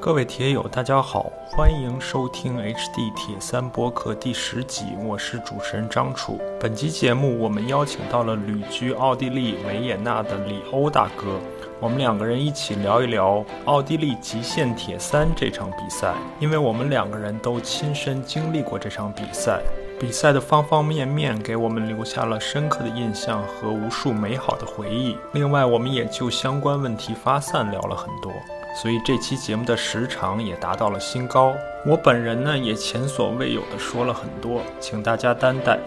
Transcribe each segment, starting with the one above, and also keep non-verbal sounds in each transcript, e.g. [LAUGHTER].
各位铁友，大家好，欢迎收听 HD 铁三播客第十集，我是主持人张楚。本集节目我们邀请到了旅居奥地利维也纳的李欧大哥，我们两个人一起聊一聊奥地利极限铁三这场比赛，因为我们两个人都亲身经历过这场比赛，比赛的方方面面给我们留下了深刻的印象和无数美好的回忆。另外，我们也就相关问题发散聊了很多。所以这期节目的时长也达到了新高。我本人呢也前所未有的说了很多，请大家担待。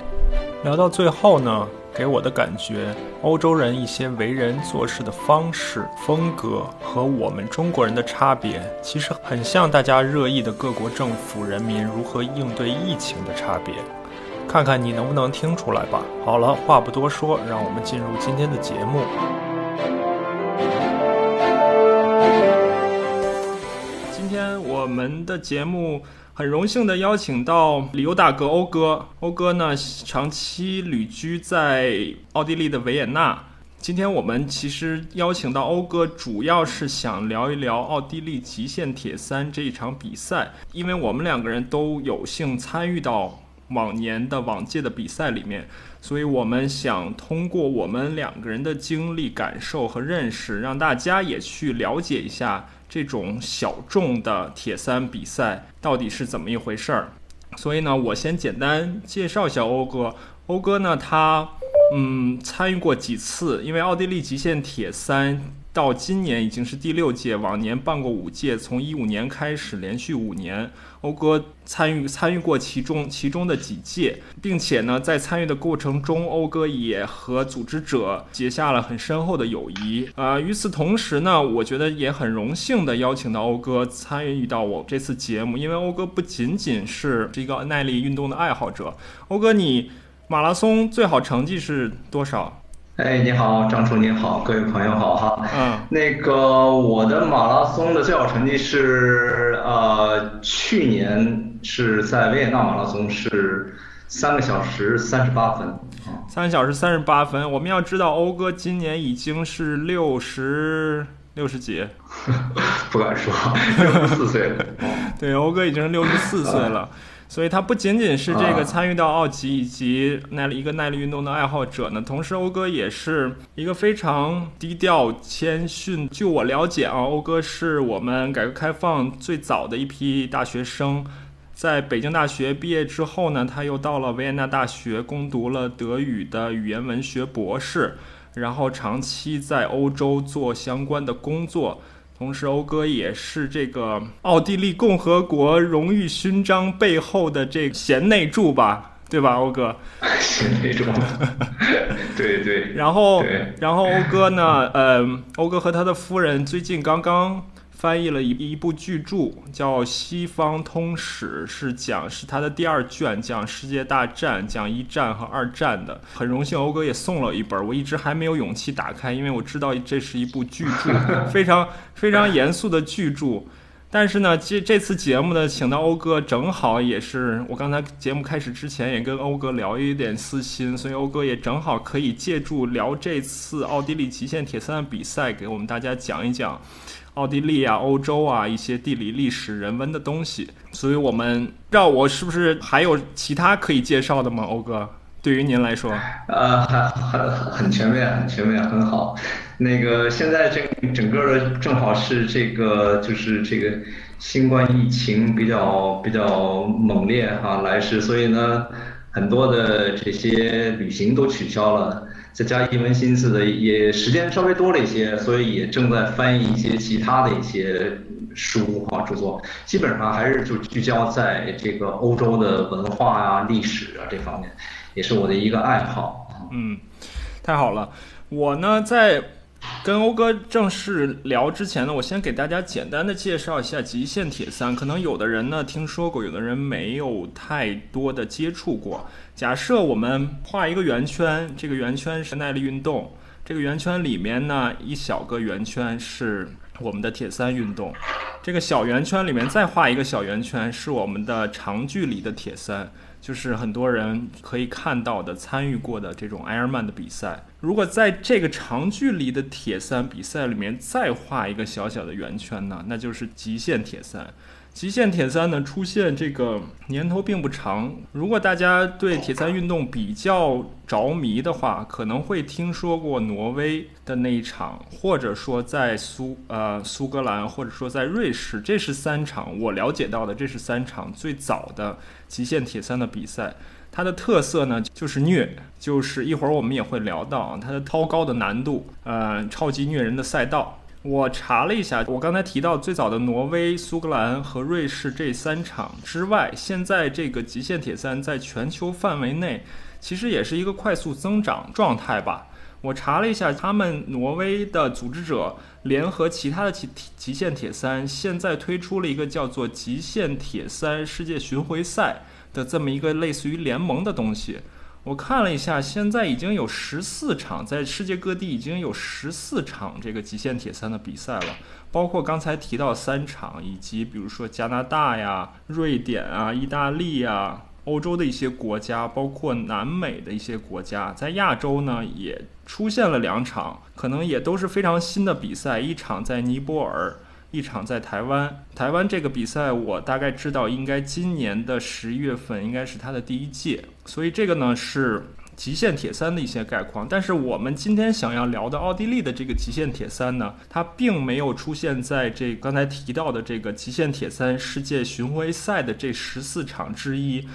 聊到最后呢，给我的感觉，欧洲人一些为人做事的方式、风格和我们中国人的差别，其实很像大家热议的各国政府人民如何应对疫情的差别。看看你能不能听出来吧。好了，话不多说，让我们进入今天的节目。我们的节目很荣幸的邀请到李欧大哥欧哥，欧哥呢长期旅居在奥地利的维也纳。今天我们其实邀请到欧哥，主要是想聊一聊奥地利极限铁三这一场比赛，因为我们两个人都有幸参与到往年的往届的比赛里面，所以我们想通过我们两个人的经历、感受和认识，让大家也去了解一下。这种小众的铁三比赛到底是怎么一回事儿？所以呢，我先简单介绍一下欧哥。欧哥呢，他嗯参与过几次，因为奥地利极限铁三。到今年已经是第六届，往年办过五届，从一五年开始连续五年，欧哥参与参与过其中其中的几届，并且呢，在参与的过程中，欧哥也和组织者结下了很深厚的友谊。啊，与此同时呢，我觉得也很荣幸的邀请到欧哥参与到我这次节目，因为欧哥不仅仅是一个耐力运动的爱好者，欧哥你马拉松最好成绩是多少？哎，你好，张楚，你好，各位朋友好哈。嗯，那个我的马拉松的最好成绩是呃，去年是在维也纳马拉松是三个小时三十八分。三个小时三十八分，我们要知道欧哥今年已经是六十六十几，[LAUGHS] 不敢说，六十四岁了。[LAUGHS] 对，欧哥已经是六十四岁了。所以他不仅仅是这个参与到奥吉以及耐力一个耐力运动的爱好者呢，同时欧哥也是一个非常低调谦逊。据我了解啊，欧哥是我们改革开放最早的一批大学生，在北京大学毕业之后呢，他又到了维也纳大学攻读了德语的语言文学博士，然后长期在欧洲做相关的工作。同时，欧哥也是这个奥地利共和国荣誉勋章背后的这贤内助吧，对吧，欧哥？[LAUGHS] 贤内助，[LAUGHS] 对对。然后，然后欧哥呢？呃，欧哥和他的夫人最近刚刚。翻译了一一部巨著，叫《西方通史》，是讲是他的第二卷，讲世界大战，讲一战和二战的。很荣幸，欧哥也送了一本，我一直还没有勇气打开，因为我知道这是一部巨著，[LAUGHS] 非常非常严肃的巨著。但是呢，这这次节目呢，请到欧哥，正好也是我刚才节目开始之前也跟欧哥聊一点私心，所以欧哥也正好可以借助聊这次奥地利极限铁三的比赛，给我们大家讲一讲。奥地利啊，欧洲啊，一些地理、历史、人文的东西，所以我们让我是不是还有其他可以介绍的吗？欧哥，对于您来说，呃，很很很全面，很全面，很好。那个现在这整个的正好是这个，就是这个新冠疫情比较比较猛烈哈来势，所以呢，很多的这些旅行都取消了。再加一门心思的，也时间稍微多了一些，所以也正在翻译一些其他的一些书哈著作，基本上还是就聚焦在这个欧洲的文化啊、历史啊这方面，也是我的一个爱好。嗯，太好了，我呢在。跟欧哥正式聊之前呢，我先给大家简单的介绍一下极限铁三。可能有的人呢听说过，有的人没有太多的接触过。假设我们画一个圆圈，这个圆圈是耐力运动，这个圆圈里面呢一小个圆圈是我们的铁三运动，这个小圆圈里面再画一个小圆圈是我们的长距离的铁三。就是很多人可以看到的、参与过的这种埃尔曼的比赛。如果在这个长距离的铁三比赛里面再画一个小小的圆圈呢，那就是极限铁三。极限铁三呢出现这个年头并不长。如果大家对铁三运动比较着迷的话，可能会听说过挪威的那一场，或者说在苏呃苏格兰，或者说在瑞士，这是三场我了解到的，这是三场最早的极限铁三的比赛。它的特色呢就是虐，就是一会儿我们也会聊到它的超高的难度，呃，超级虐人的赛道。我查了一下，我刚才提到最早的挪威、苏格兰和瑞士这三场之外，现在这个极限铁三在全球范围内其实也是一个快速增长状态吧。我查了一下，他们挪威的组织者联合其他的极极限铁三，现在推出了一个叫做极限铁三世界巡回赛的这么一个类似于联盟的东西。我看了一下，现在已经有十四场，在世界各地已经有十四场这个极限铁三的比赛了，包括刚才提到三场，以及比如说加拿大呀、瑞典啊、意大利呀、欧洲的一些国家，包括南美的一些国家，在亚洲呢也出现了两场，可能也都是非常新的比赛，一场在尼泊尔。一场在台湾，台湾这个比赛我大概知道，应该今年的十一月份应该是它的第一届，所以这个呢是极限铁三的一些概况。但是我们今天想要聊的奥地利的这个极限铁三呢，它并没有出现在这刚才提到的这个极限铁三世界巡回赛的这十四场之一，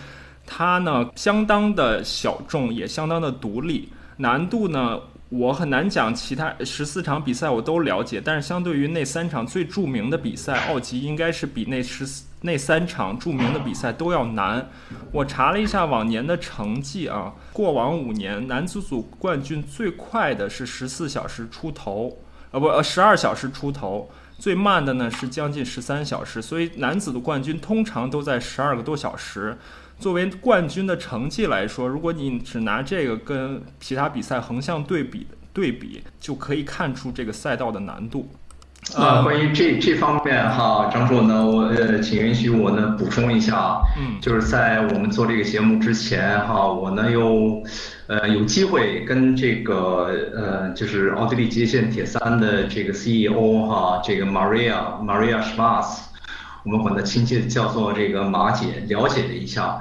它呢相当的小众，也相当的独立，难度呢。我很难讲其他十四场比赛我都了解，但是相对于那三场最著名的比赛，奥吉应该是比那十四那三场著名的比赛都要难。我查了一下往年的成绩啊，过往五年男子组冠军最快的是十四小时出头，呃不呃十二小时出头，最慢的呢是将近十三小时，所以男子的冠军通常都在十二个多小时。作为冠军的成绩来说，如果你只拿这个跟其他比赛横向对比对比，就可以看出这个赛道的难度。啊，关于这这方面哈，张硕呢，我呃，请允许我呢补充一下啊，嗯，就是在我们做这个节目之前哈，我呢又呃有机会跟这个呃就是奥地利极限铁三的这个 CEO 哈，这个 Maria Maria Schwarz。我们管它亲切叫做这个马姐，了解了一下，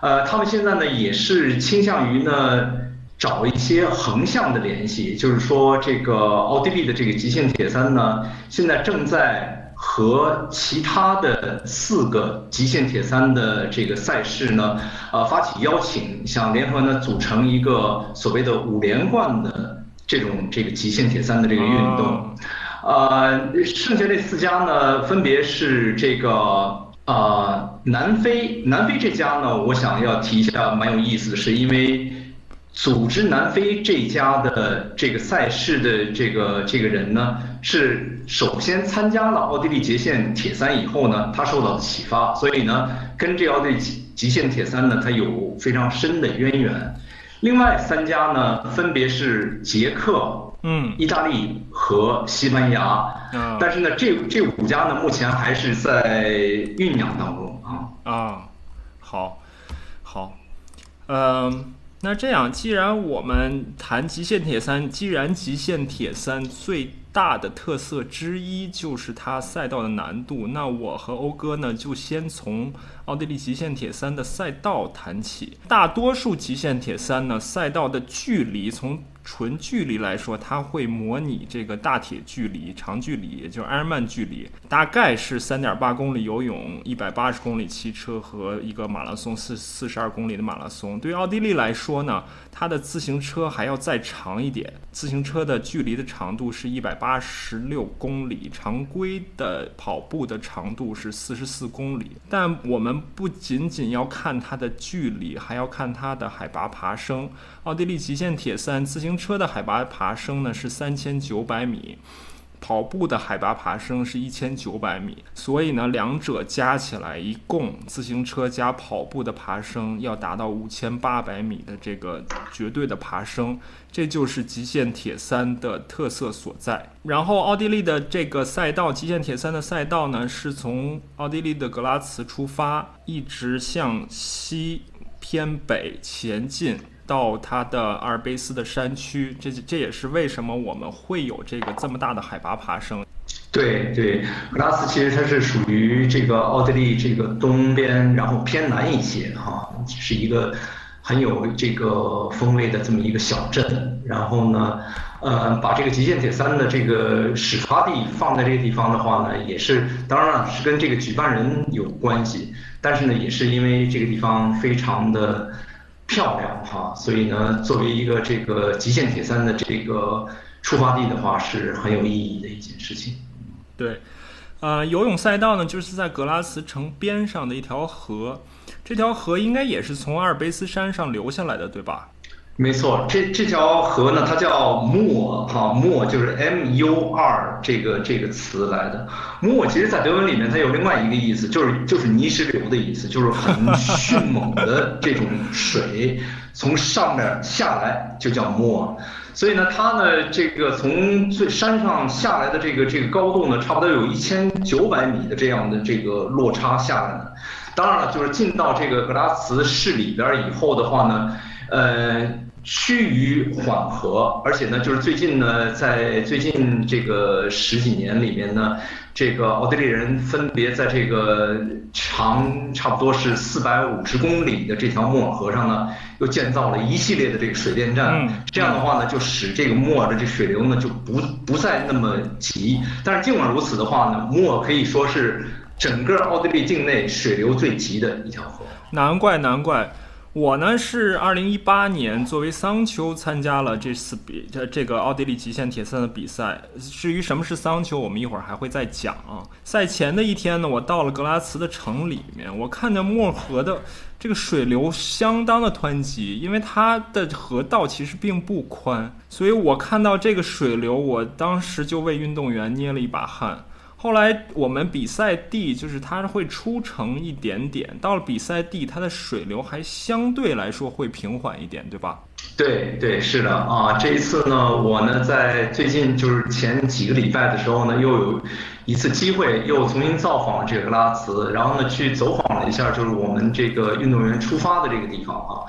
呃，他们现在呢也是倾向于呢找一些横向的联系，就是说这个奥地利的这个极限铁三呢，现在正在和其他的四个极限铁三的这个赛事呢，呃，发起邀请，想联合呢组成一个所谓的五连冠的这种这个极限铁三的这个运动。呃，剩下这四家呢，分别是这个呃南非，南非这家呢，我想要提一下，蛮有意思的是，因为组织南非这家的这个赛事的这个这个人呢，是首先参加了奥地利极限铁三以后呢，他受到启发，所以呢，跟这奥地利极限铁三呢，他有非常深的渊源。另外三家呢，分别是捷克。嗯，意大利和西班牙，嗯但是呢，这这五家呢，目前还是在酝酿当中啊。啊，好，好，嗯，那这样，既然我们谈极限铁三，既然极限铁三最大的特色之一就是它赛道的难度，那我和欧哥呢，就先从奥地利极限铁三的赛道谈起。大多数极限铁三呢，赛道的距离从纯距离来说，它会模拟这个大铁距离、长距离，也就是埃尔曼距离，大概是三点八公里游泳、一百八十公里骑车和一个马拉松四四十二公里的马拉松。对于奥地利来说呢，它的自行车还要再长一点，自行车的距离的长度是一百八十六公里，常规的跑步的长度是四十四公里。但我们不仅仅要看它的距离，还要看它的海拔爬升。奥地利极限铁三自行车的海拔爬升呢是三千九百米，跑步的海拔爬升是一千九百米，所以呢两者加起来一共自行车加跑步的爬升要达到五千八百米的这个绝对的爬升，这就是极限铁三的特色所在。然后奥地利的这个赛道，极限铁三的赛道呢是从奥地利的格拉茨出发，一直向西。偏北前进到它的阿尔卑斯的山区，这这也是为什么我们会有这个这么大的海拔爬升。对对，格拉斯其实它是属于这个奥地利这个东边，然后偏南一些哈，是一个很有这个风味的这么一个小镇。然后呢，呃，把这个极限铁三的这个始发地放在这个地方的话呢，也是当然了，是跟这个举办人有关系，但是呢，也是因为这个地方非常的漂亮哈，所以呢，作为一个这个极限铁三的这个出发地的话，是很有意义的一件事情。对，呃，游泳赛道呢，就是在格拉茨城边上的一条河，这条河应该也是从阿尔卑斯山上流下来的，对吧？没错，这这条河呢，它叫莫哈莫，就是 M U R 这个这个词来的。莫其实，在德文里面它有另外一个意思，就是就是泥石流的意思，就是很迅猛的这种水从上面下来就叫莫。所以呢，它呢，这个从最山上下来的这个这个高度呢，差不多有一千九百米的这样的这个落差下来呢。当然了，就是进到这个格拉茨市里边以后的话呢，呃。趋于缓和，而且呢，就是最近呢，在最近这个十几年里面呢，这个奥地利人分别在这个长差不多是四百五十公里的这条莫尔河上呢，又建造了一系列的这个水电站。这样的话呢，就使这个莫尔的这水流呢就不不再那么急。但是尽管如此的话呢，莫尔可以说是整个奥地利境内水流最急的一条河。难怪，难怪。我呢是二零一八年作为桑丘参加了这次比这这个奥地利极限铁三的比赛。至于什么是桑丘，我们一会儿还会再讲。赛前的一天呢，我到了格拉茨的城里面，我看见莫河的这个水流相当的湍急，因为它的河道其实并不宽，所以我看到这个水流，我当时就为运动员捏了一把汗。后来我们比赛地就是它会出城一点点，到了比赛地，它的水流还相对来说会平缓一点，对吧？对对，是的啊。这一次呢，我呢在最近就是前几个礼拜的时候呢，又有一次机会又重新造访这个拉茨，然后呢去走访了一下，就是我们这个运动员出发的这个地方啊。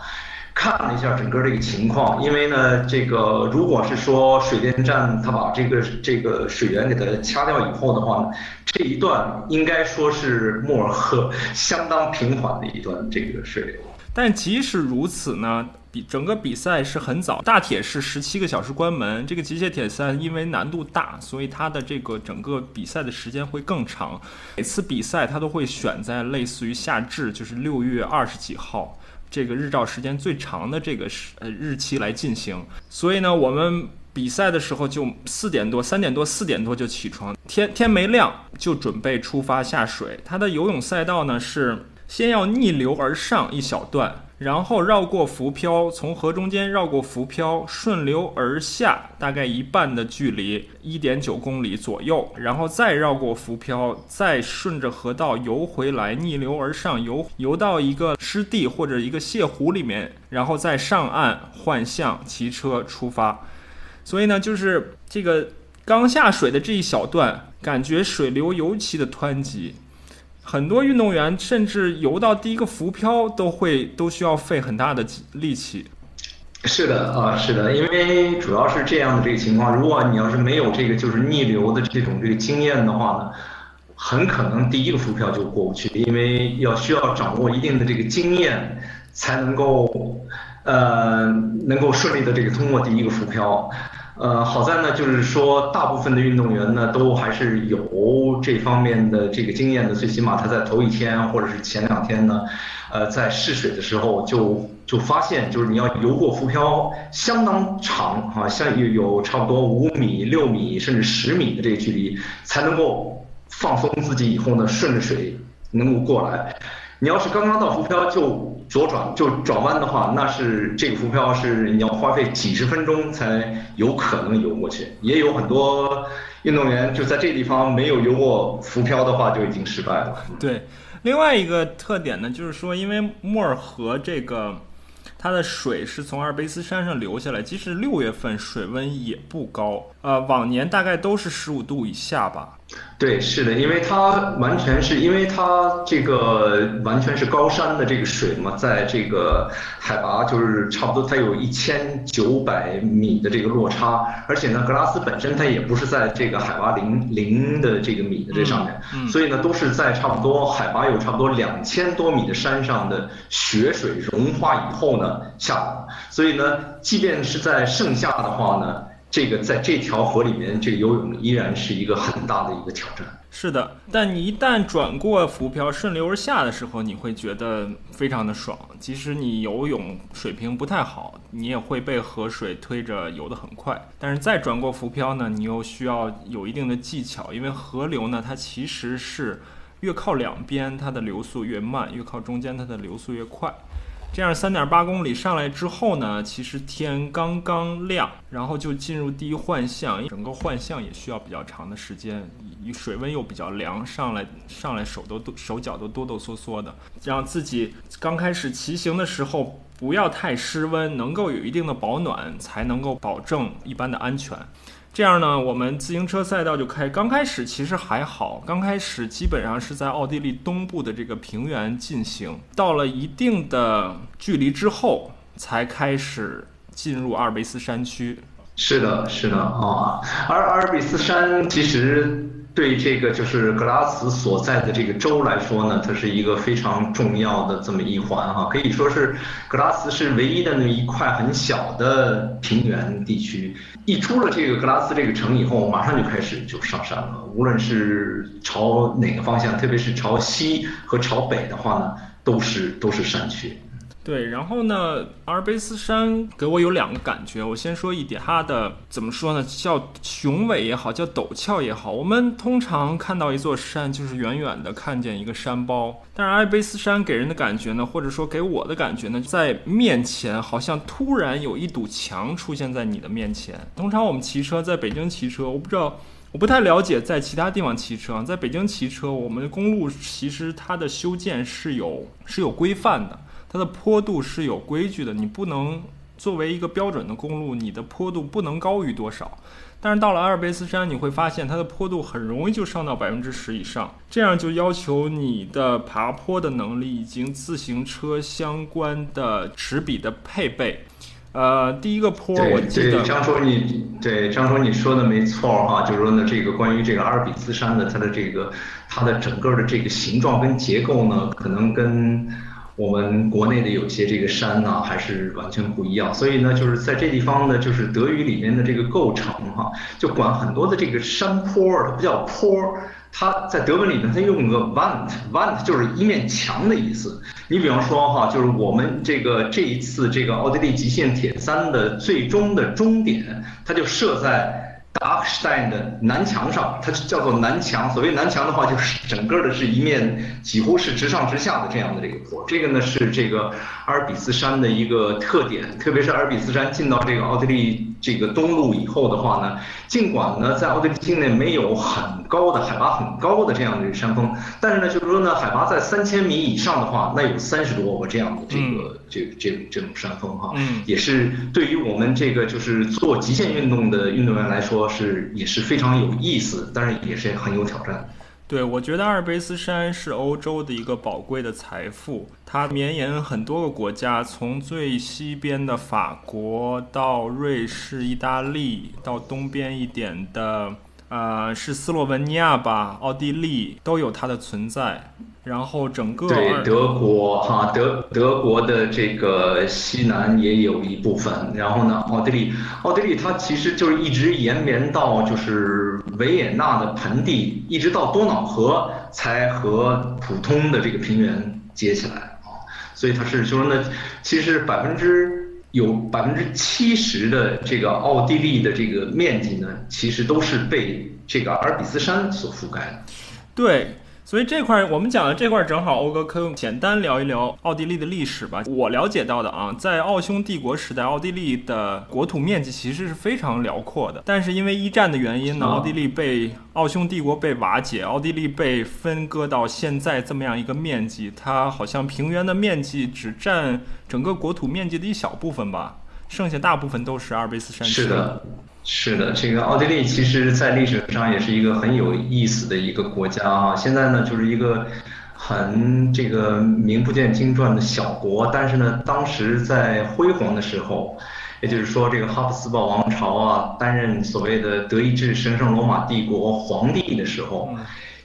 看了一下整个这个情况，因为呢，这个如果是说水电站它把这个这个水源给它掐掉以后的话呢，这一段应该说是莫尔河相当平缓的一段这个水流。但即使如此呢，比整个比赛是很早，大铁是十七个小时关门。这个极限铁三因为难度大，所以它的这个整个比赛的时间会更长。每次比赛它都会选在类似于夏至，就是六月二十几号。这个日照时间最长的这个时呃日期来进行，所以呢，我们比赛的时候就四点多、三点多、四点多就起床，天天没亮就准备出发下水。它的游泳赛道呢是先要逆流而上一小段。然后绕过浮漂，从河中间绕过浮漂，顺流而下，大概一半的距离，一点九公里左右，然后再绕过浮漂，再顺着河道游回来，逆流而上，游游到一个湿地或者一个泻湖里面，然后再上岸换向骑车出发。所以呢，就是这个刚下水的这一小段，感觉水流尤其的湍急。很多运动员甚至游到第一个浮漂都会都需要费很大的力气。是的啊，是的，因为主要是这样的这个情况。如果你要是没有这个就是逆流的这种这个经验的话呢，很可能第一个浮漂就过不去，因为要需要掌握一定的这个经验才能够呃能够顺利的这个通过第一个浮漂。呃，好在呢，就是说，大部分的运动员呢，都还是有这方面的这个经验的。最起码他在头一天或者是前两天呢，呃，在试水的时候就就发现，就是你要游过浮漂相当长啊，像有有差不多五米、六米甚至十米的这个距离，才能够放松自己以后呢，顺着水能够过来。你要是刚刚到浮漂就左转就转弯的话，那是这个浮漂是你要花费几十分钟才有可能游过去。也有很多运动员就在这地方没有游过浮漂的话就已经失败了。对，另外一个特点呢，就是说因为莫尔河这个它的水是从阿尔卑斯山上流下来，即使六月份水温也不高，呃，往年大概都是十五度以下吧。对，是的，因为它完全是因为它这个完全是高山的这个水嘛，在这个海拔就是差不多它有一千九百米的这个落差，而且呢，格拉斯本身它也不是在这个海拔零零的这个米的这上面，所以呢都是在差不多海拔有差不多两千多米的山上的雪水融化以后呢下来，所以呢，即便是在盛夏的话呢。这个在这条河里面，这游泳依然是一个很大的一个挑战。是的，但你一旦转过浮漂，顺流而下的时候，你会觉得非常的爽。即使你游泳水平不太好，你也会被河水推着游得很快。但是再转过浮漂呢，你又需要有一定的技巧，因为河流呢，它其实是越靠两边它的流速越慢，越靠中间它的流速越快。这样三点八公里上来之后呢，其实天刚刚亮，然后就进入第一幻象。整个幻象也需要比较长的时间，水温又比较凉，上来上来手都手脚都哆哆嗦嗦的，让自己刚开始骑行的时候不要太失温，能够有一定的保暖，才能够保证一般的安全。这样呢，我们自行车赛道就开。刚开始其实还好，刚开始基本上是在奥地利东部的这个平原进行。到了一定的距离之后，才开始进入阿尔卑斯山区。是的，是的啊。而阿尔卑斯山其实。对这个就是格拉茨所在的这个州来说呢，它是一个非常重要的这么一环哈，可以说是格拉茨是唯一的那一块很小的平原地区。一出了这个格拉斯这个城以后，马上就开始就上山了，无论是朝哪个方向，特别是朝西和朝北的话呢，都是都是山区。对，然后呢，阿尔卑斯山给我有两个感觉。我先说一点，它的怎么说呢？叫雄伟也好，叫陡峭也好。我们通常看到一座山，就是远远的看见一个山包。但是阿尔卑斯山给人的感觉呢，或者说给我的感觉呢，在面前好像突然有一堵墙出现在你的面前。通常我们骑车在北京骑车，我不知道，我不太了解在其他地方骑车。在北京骑车，我们的公路其实它的修建是有是有规范的。它的坡度是有规矩的，你不能作为一个标准的公路，你的坡度不能高于多少。但是到了阿尔卑斯山，你会发现它的坡度很容易就上到百分之十以上，这样就要求你的爬坡的能力以及自行车相关的齿比的配备。呃，第一个坡，我记得张叔你对张叔你说的没错哈，就是说呢，这个关于这个阿尔卑斯山的它的这个它的整个的这个形状跟结构呢，可能跟我们国内的有些这个山呢，还是完全不一样，所以呢，就是在这地方呢，就是德语里面的这个构成哈，就管很多的这个山坡，它不叫坡，它在德文里面它用个 Wand，Wand 就是一面墙的意思。你比方说哈，就是我们这个这一次这个奥地利极限铁三的最终的终点，它就设在。达克施泰的南墙上，它叫做南墙。所谓南墙的话，就是整个的是一面几乎是直上直下的这样的这个坡。这个呢是这个阿尔卑斯山的一个特点，特别是阿尔卑斯山进到这个奥地利。这个东路以后的话呢，尽管呢在奥地利境内没有很高的海拔很高的这样的山峰，但是呢就是说呢海拔在三千米以上的话，那有三十多个这样的这个这这这种山峰哈，也是对于我们这个就是做极限运动的运动员来说是也是非常有意思，但是也是很有挑战。对，我觉得阿尔卑斯山是欧洲的一个宝贵的财富，它绵延很多个国家，从最西边的法国到瑞士、意大利，到东边一点的。呃，是斯洛文尼亚吧？奥地利都有它的存在，然后整个对德国哈德德国的这个西南也有一部分，然后呢，奥地利奥地利它其实就是一直延绵到就是维也纳的盆地，一直到多瑙河才和普通的这个平原接起来啊，所以它是就说呢，其实百分之。有百分之七十的这个奥地利的这个面积呢，其实都是被这个阿尔卑斯山所覆盖的。对。所以这块我们讲的这块正好，欧哥可以简单聊一聊奥地利的历史吧。我了解到的啊，在奥匈帝国时代，奥地利的国土面积其实是非常辽阔的。但是因为一战的原因呢，奥地利被奥匈帝国被瓦解，奥地利被分割到现在这么样一个面积，它好像平原的面积只占整个国土面积的一小部分吧，剩下大部分都是阿尔卑斯山区。是的。是的，这个奥地利其实在历史上也是一个很有意思的一个国家啊。现在呢，就是一个很这个名不见经传的小国，但是呢，当时在辉煌的时候，也就是说这个哈布斯堡王朝啊，担任所谓的德意志神圣罗马帝国皇帝的时候，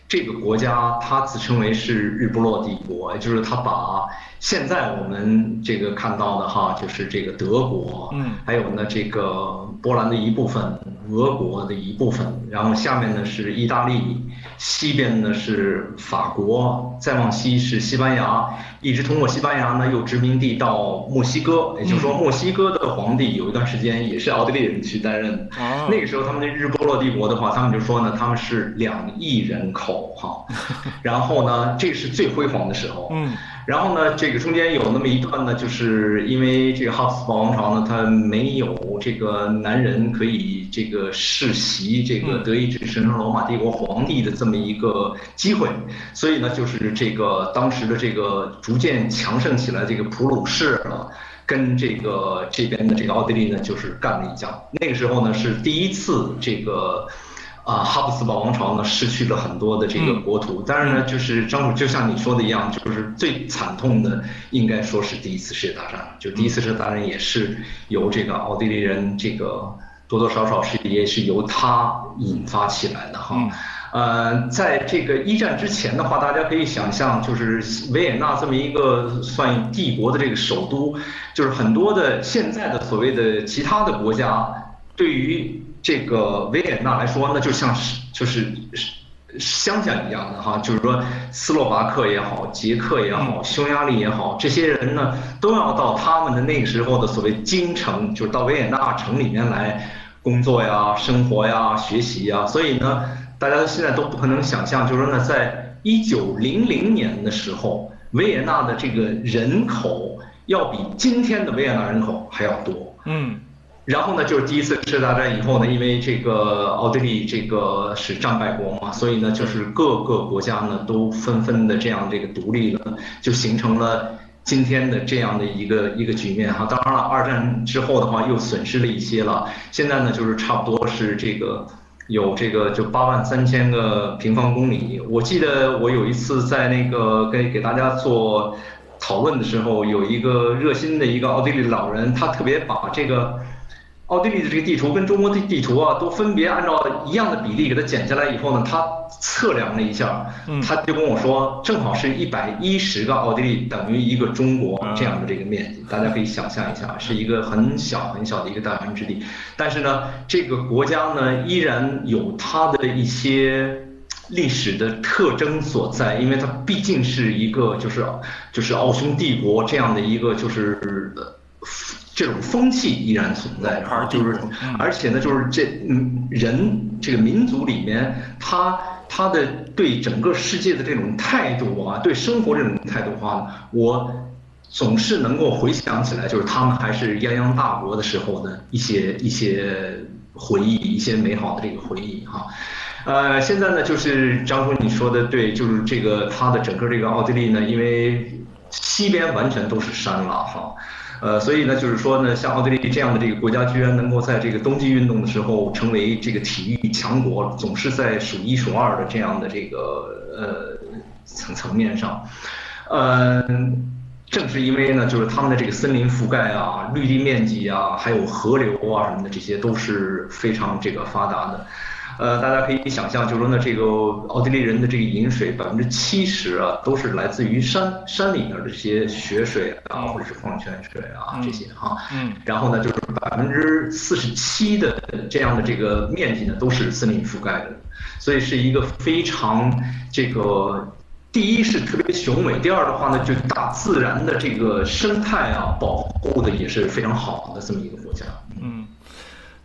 这个国家它自称为是日不落帝国，也就是它把。现在我们这个看到的哈，就是这个德国，嗯，还有呢这个波兰的一部分，俄国的一部分，然后下面呢是意大利，西边呢是法国，再往西是西班牙，一直通过西班牙呢又殖民地到墨西哥，也就是说墨西哥的皇帝有一段时间也是奥地利人去担任。那个时候他们的日不落帝国的话，他们就说呢他们是两亿人口哈，[LAUGHS] 然后呢这是最辉煌的时候。嗯。然后呢，这个中间有那么一段呢，就是因为这个哈布斯堡王朝呢，它没有这个男人可以这个世袭这个德意志神圣罗马帝国皇帝的这么一个机会，所以呢，就是这个当时的这个逐渐强盛起来这个普鲁士啊，跟这个这边的这个奥地利呢，就是干了一架。那个时候呢，是第一次这个。啊，哈布斯堡王朝呢失去了很多的这个国土，当然呢，就是张主就像你说的一样，就是最惨痛的应该说是第一次世界大战，就第一次世界大战也是由这个奥地利人这个多多少少是也是由他引发起来的哈。呃，在这个一战之前的话，大家可以想象，就是维也纳这么一个算帝国的这个首都，就是很多的现在的所谓的其他的国家对于。这个维也纳来说，那就像是就是乡下一样的哈，就是说斯洛伐克也好，捷克也好，匈牙利也好，这些人呢都要到他们的那个时候的所谓京城，就是到维也纳城里面来工作呀、生活呀、学习呀。所以呢，大家现在都不可能想象，就是说呢，在一九零零年的时候，维也纳的这个人口要比今天的维也纳人口还要多。嗯。然后呢，就是第一次世界大战以后呢，因为这个奥地利这个是战败国嘛，所以呢，就是各个国家呢都纷纷的这样这个独立了，就形成了今天的这样的一个一个局面哈。当然了，二战之后的话又损失了一些了，现在呢就是差不多是这个有这个就八万三千个平方公里。我记得我有一次在那个给给大家做讨论的时候，有一个热心的一个奥地利老人，他特别把这个。奥地利的这个地图跟中国的地图啊，都分别按照一样的比例给它剪下来以后呢，他测量了一下，他就跟我说，正好是一百一十个奥地利等于一个中国这样的这个面积，大家可以想象一下，是一个很小很小的一个大盘之地。但是呢，这个国家呢，依然有它的一些历史的特征所在，因为它毕竟是一个就是就是奥匈帝国这样的一个就是这种风气依然存在，而就是，而且呢，就是这嗯人这个民族里面，他他的对整个世界的这种态度啊，对生活这种态度话，我总是能够回想起来，就是他们还是泱泱大国的时候的一些一些回忆，一些美好的这个回忆哈。呃，现在呢，就是张叔你说的对，就是这个他的整个这个奥地利呢，因为西边完全都是山了哈。呃，所以呢，就是说呢，像奥地利这样的这个国家，居然能够在这个冬季运动的时候成为这个体育强国，总是在数一数二的这样的这个呃层层面上，嗯，正是因为呢，就是他们的这个森林覆盖啊、绿地面积啊，还有河流啊什么的，这些都是非常这个发达的。呃，大家可以想象，就是说呢，这个奥地利人的这个饮水百分之七十啊，都是来自于山山里面的这些雪水啊，或者是矿泉水啊这些哈。嗯。然后呢，就是百分之四十七的这样的这个面积呢，都是森林覆盖的，所以是一个非常这个，第一是特别雄伟，第二的话呢，就大自然的这个生态啊，保护的也是非常好的这么一个国家。嗯。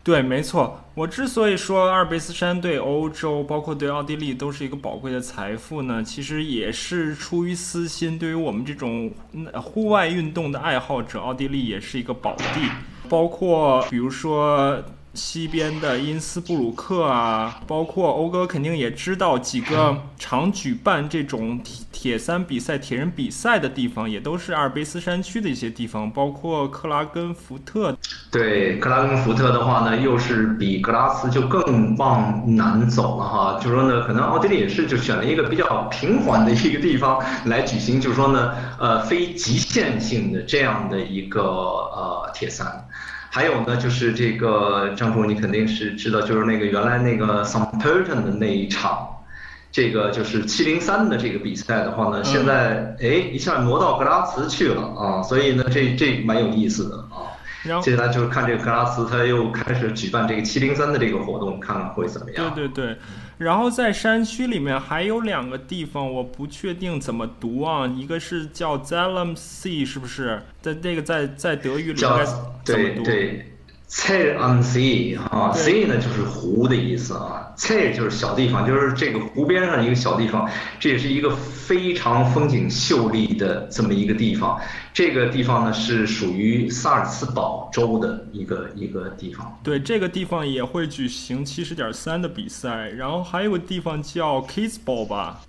对，没错。我之所以说阿尔卑斯山对欧洲，包括对奥地利都是一个宝贵的财富呢，其实也是出于私心。对于我们这种户外运动的爱好者，奥地利也是一个宝地。包括比如说西边的因斯布鲁克啊，包括欧哥肯定也知道几个常举办这种铁铁三比赛、铁人比赛的地方，也都是阿尔卑斯山区的一些地方，包括克拉根福特。对，克拉根福特的话呢，又是比格拉斯就更往南走了哈。就说呢，可能奥地利也是就选了一个比较平缓的一个地方来举行，就是说呢，呃，非极限性的这样的一个呃铁三。还有呢，就是这个张叔，你肯定是知道，就是那个原来那个 s u m p e r t o n 的那一场，这个就是七零三的这个比赛的话呢，现在哎一下挪到格拉茨去了啊，所以呢，这这蛮有意思的啊。接下来就是看这个格拉斯，他又开始举办这个七零三的这个活动，看看会怎么样。对对对。然后在山区里面还有两个地方，我不确定怎么读啊，一个是叫 Zalem See，是不是？在那个在在德语里该怎么读？C 啊，C 呢就是湖的意思啊，切就是小地方，就是这个湖边上一个小地方，这也是一个非常风景秀丽的这么一个地方。这个地方呢是属于萨尔茨堡州的一个一个地方。对，这个地方也会举行七十点三的比赛，然后还有个地方叫 Kitzbühel 吧？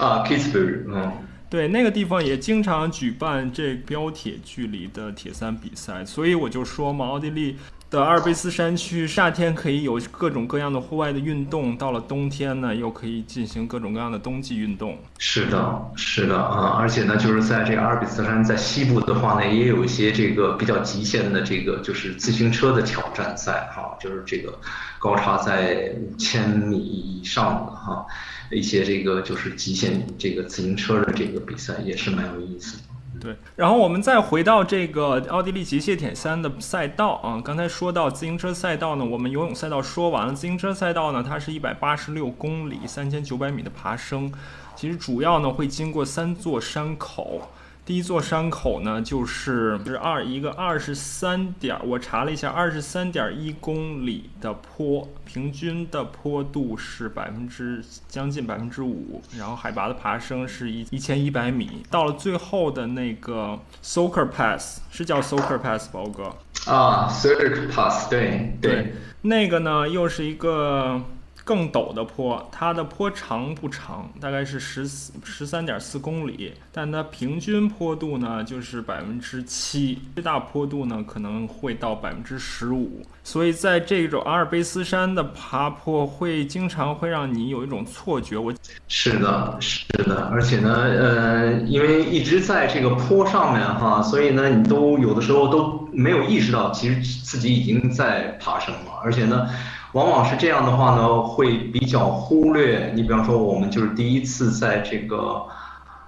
啊，Kitzbühel，嗯，对，那个地方也经常举办这标铁距离的铁三比赛，所以我就说嘛，奥地利。的阿尔卑斯山区，夏天可以有各种各样的户外的运动，到了冬天呢，又可以进行各种各样的冬季运动。是的，是的啊，而且呢，就是在这个阿尔卑斯山在西部的话呢，也有一些这个比较极限的这个就是自行车的挑战赛哈，就是这个高差在五千米以上的哈，一些这个就是极限这个自行车的这个比赛也是蛮有意思的。对，然后我们再回到这个奥地利极限铁三的赛道啊，刚才说到自行车赛道呢，我们游泳赛道说完了，自行车赛道呢，它是一百八十六公里，三千九百米的爬升，其实主要呢会经过三座山口。第一座山口呢，就是是二一个二十三点，我查了一下，二十三点一公里的坡，平均的坡度是百分之将近百分之五，然后海拔的爬升是一一千一百米。到了最后的那个 Soaker Pass，是叫 Soaker Pass 吧，哥？啊，Soker Pass，对对，那个呢又是一个。更陡的坡，它的坡长不长，大概是十四十三点四公里，但它平均坡度呢就是百分之七，最大坡度呢可能会到百分之十五。所以在这种阿尔卑斯山的爬坡，会经常会让你有一种错觉。我是的，是的，而且呢，呃，因为一直在这个坡上面哈，所以呢，你都有的时候都没有意识到，其实自己已经在爬升了，而且呢。往往是这样的话呢，会比较忽略。你比方说，我们就是第一次在这个，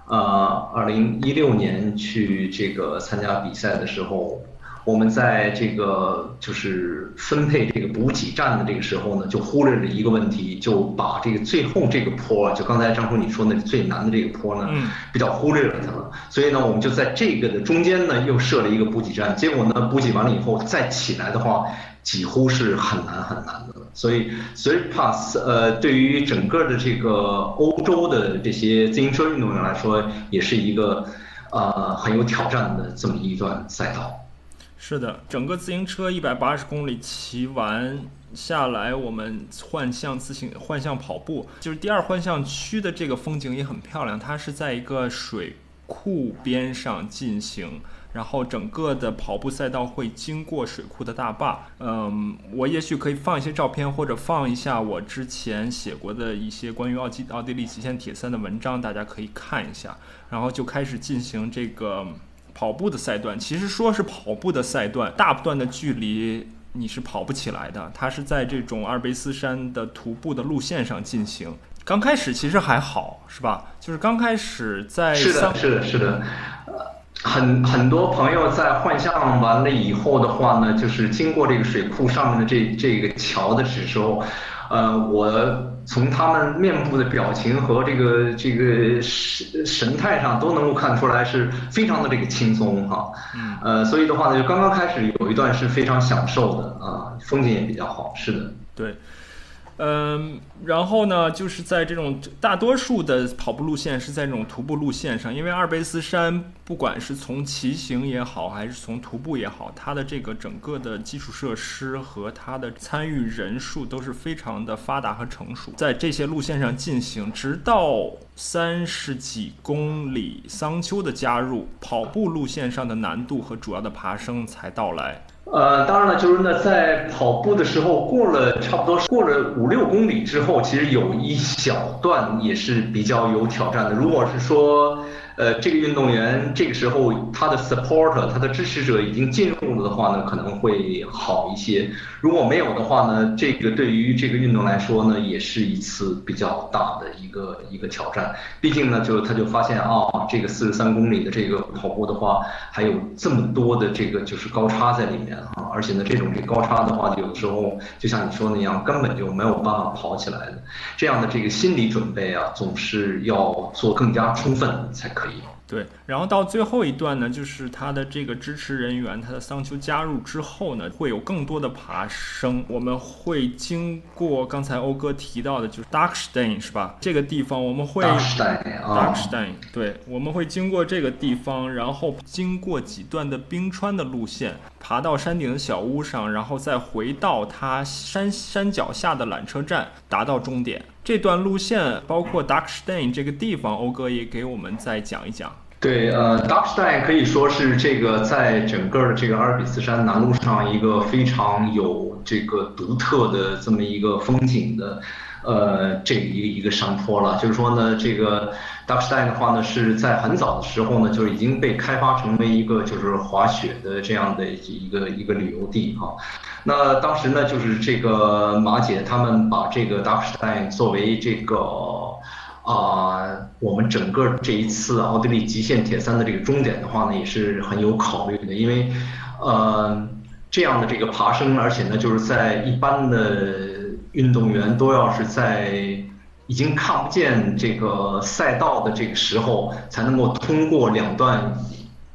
呃，二零一六年去这个参加比赛的时候，我们在这个就是分配这个补给站的这个时候呢，就忽略了一个问题，就把这个最后这个坡，就刚才张叔你说那最难的这个坡呢，比较忽略了它了。所以呢，我们就在这个的中间呢，又设了一个补给站。结果呢，补给完了以后再起来的话。几乎是很难很难的，所以 e e Pass 呃，对于整个的这个欧洲的这些自行车运动员来说，也是一个呃很有挑战的这么一段赛道。是的，整个自行车一百八十公里骑完下来，我们换向自行换向跑步，就是第二换向区的这个风景也很漂亮，它是在一个水库边上进行。然后整个的跑步赛道会经过水库的大坝，嗯，我也许可以放一些照片，或者放一下我之前写过的一些关于奥基奥地利极限铁三的文章，大家可以看一下。然后就开始进行这个跑步的赛段。其实说是跑步的赛段，大段的距离你是跑不起来的。它是在这种阿尔卑斯山的徒步的路线上进行。刚开始其实还好，是吧？就是刚开始在是的，是的，是的。很很多朋友在幻象完了以后的话呢，就是经过这个水库上面的这这个桥的时候，呃，我从他们面部的表情和这个这个神神态上都能够看出来是非常的这个轻松哈，呃，所以的话呢，就刚刚开始有一段是非常享受的啊，风景也比较好，是的，对。嗯，然后呢，就是在这种大多数的跑步路线是在这种徒步路线上，因为阿尔卑斯山不管是从骑行也好，还是从徒步也好，它的这个整个的基础设施和它的参与人数都是非常的发达和成熟，在这些路线上进行，直到三十几公里桑丘的加入，跑步路线上的难度和主要的爬升才到来。呃，当然了，就是那，在跑步的时候，过了差不多过了五六公里之后，其实有一小段也是比较有挑战的。如果是说，呃，这个运动员这个时候他的 supporter，他的支持者已经进入了的话呢，可能会好一些。如果没有的话呢，这个对于这个运动来说呢，也是一次比较大的一个一个挑战。毕竟呢，就他就发现啊，这个四十三公里的这个跑步的话，还有这么多的这个就是高差在里面啊，而且呢，这种这高差的话，有的时候就像你说那样，根本就没有办法跑起来的。这样的这个心理准备啊，总是要做更加充分才可以。对，然后到最后一段呢，就是他的这个支持人员，他的桑丘加入之后呢，会有更多的爬升。我们会经过刚才欧哥提到的，就是 Darkstein 是吧？这个地方我们会 Darkstein，对，我们会经过这个地方，然后经过几段的冰川的路线，爬到山顶的小屋上，然后再回到它山山脚下的缆车站，达到终点。这段路线包括 Darkstein 这个地方，欧哥也给我们再讲一讲。对，呃，Darkstein 可以说是这个在整个的这个阿尔卑斯山南路上一个非常有这个独特的这么一个风景的，呃，这一个一个山坡了。就是说呢，这个 Darkstein 的话呢，是在很早的时候呢，就是已经被开发成为一个就是滑雪的这样的一个一个旅游地哈。那当时呢，就是这个马姐他们把这个 Darkstein 作为这个啊，我们整个这一次奥地利极限铁三的这个终点的话呢，也是很有考虑的，因为呃这样的这个爬升，而且呢，就是在一般的运动员都要是在已经看不见这个赛道的这个时候，才能够通过两段。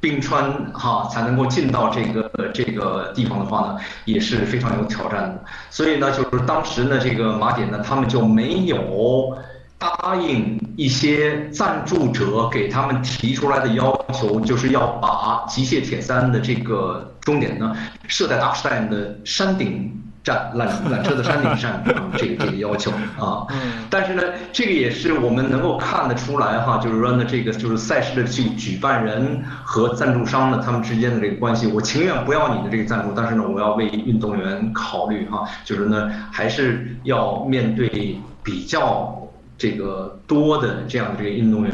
冰川哈才能够进到这个这个地方的话呢，也是非常有挑战的。所以呢，就是当时呢，这个马点呢，他们就没有答应一些赞助者给他们提出来的要求，就是要把极限铁三的这个终点呢设在达什代的山顶。站缆缆车的山顶上，[LAUGHS] 这个这个要求啊，但是呢，这个也是我们能够看得出来哈，就是说呢，这个就是赛事的这个举办人和赞助商呢，他们之间的这个关系，我情愿不要你的这个赞助，但是呢，我要为运动员考虑哈，就是呢，还是要面对比较。这个多的这样的这个运动员，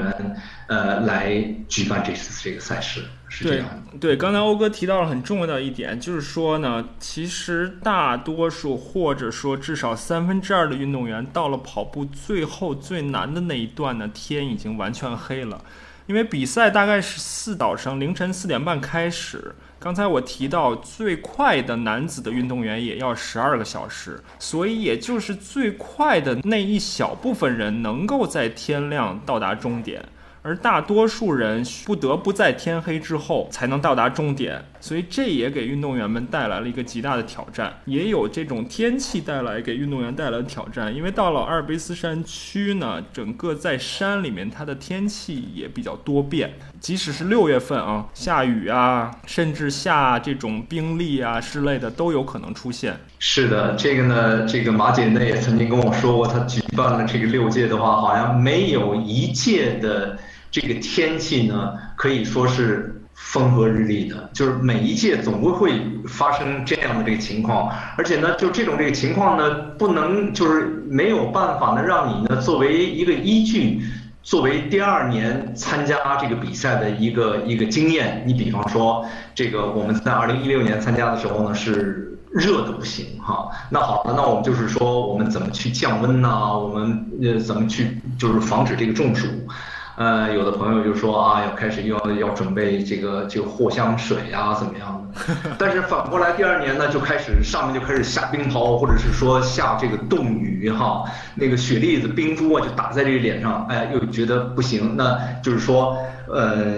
呃，来举办这次这个赛事是。对，刚才欧哥提到了很重要的一点，就是说呢，其实大多数或者说至少三分之二的运动员到了跑步最后最难的那一段呢，天已经完全黑了，因为比赛大概是四早上凌晨四点半开始。刚才我提到最快的男子的运动员也要十二个小时，所以也就是最快的那一小部分人能够在天亮到达终点。而大多数人不得不在天黑之后才能到达终点，所以这也给运动员们带来了一个极大的挑战。也有这种天气带来给运动员带来的挑战，因为到了阿尔卑斯山区呢，整个在山里面它的天气也比较多变，即使是六月份啊，下雨啊，甚至下这种冰粒啊之类的都有可能出现。是的，这个呢，这个马姐呢也曾经跟我说过，她举办了这个六届的话，好像没有一届的。这个天气呢，可以说是风和日丽的，就是每一届总归会发生这样的这个情况，而且呢，就这种这个情况呢，不能就是没有办法呢，让你呢作为一个依据，作为第二年参加这个比赛的一个一个经验。你比方说，这个我们在二零一六年参加的时候呢，是热的不行哈。那好了，那我们就是说，我们怎么去降温呢？我们呃怎么去就是防止这个中暑？呃，有的朋友就说啊，要开始要要准备这个这个藿香水啊，怎么样的？[LAUGHS] 但是反过来第二年呢，就开始上面就开始下冰雹，或者是说下这个冻雨哈，那个雪粒子、冰珠啊就打在这个脸上，哎，又觉得不行，那就是说，呃，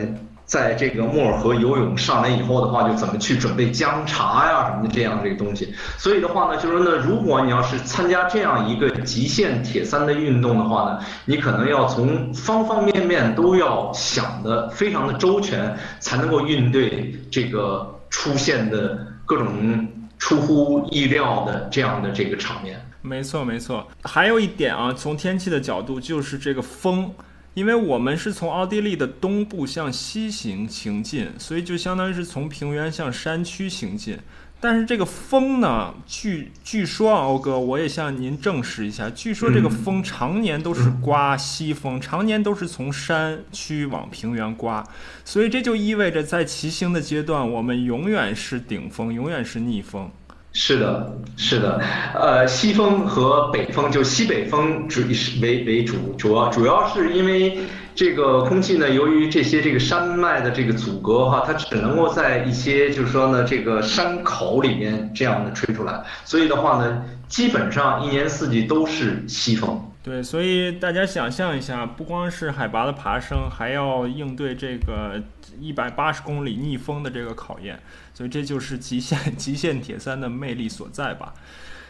在这个莫尔河游泳上来以后的话，就怎么去准备姜茶呀什么的这样这个东西。所以的话呢，就是说呢，如果你要是参加这样一个极限铁三的运动的话呢，你可能要从方方面面都要想的非常的周全，才能够应对这个出现的各种出乎意料的这样的这个场面。没错，没错。还有一点啊，从天气的角度，就是这个风。因为我们是从奥地利的东部向西行行进，所以就相当于是从平原向山区行进。但是这个风呢，据据说啊，欧哥，我也向您证实一下，据说这个风常年都是刮西风，常年都是从山区往平原刮，所以这就意味着在骑行的阶段，我们永远是顶风，永远是逆风。是的，是的，呃，西风和北风就西北风主为为主，主要主要是因为这个空气呢，由于这些这个山脉的这个阻隔哈，它只能够在一些就是说呢这个山口里面这样的吹出来，所以的话呢，基本上一年四季都是西风。对，所以大家想象一下，不光是海拔的爬升，还要应对这个一百八十公里逆风的这个考验。所以这就是极限 [LAUGHS] 极限铁三的魅力所在吧。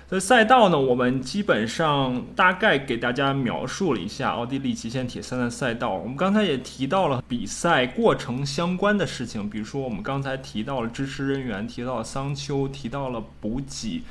所以赛道呢，我们基本上大概给大家描述了一下奥地利极限铁三的赛道。我们刚才也提到了比赛过程相关的事情，比如说我们刚才提到了支持人员，提到了桑丘，提到了补给。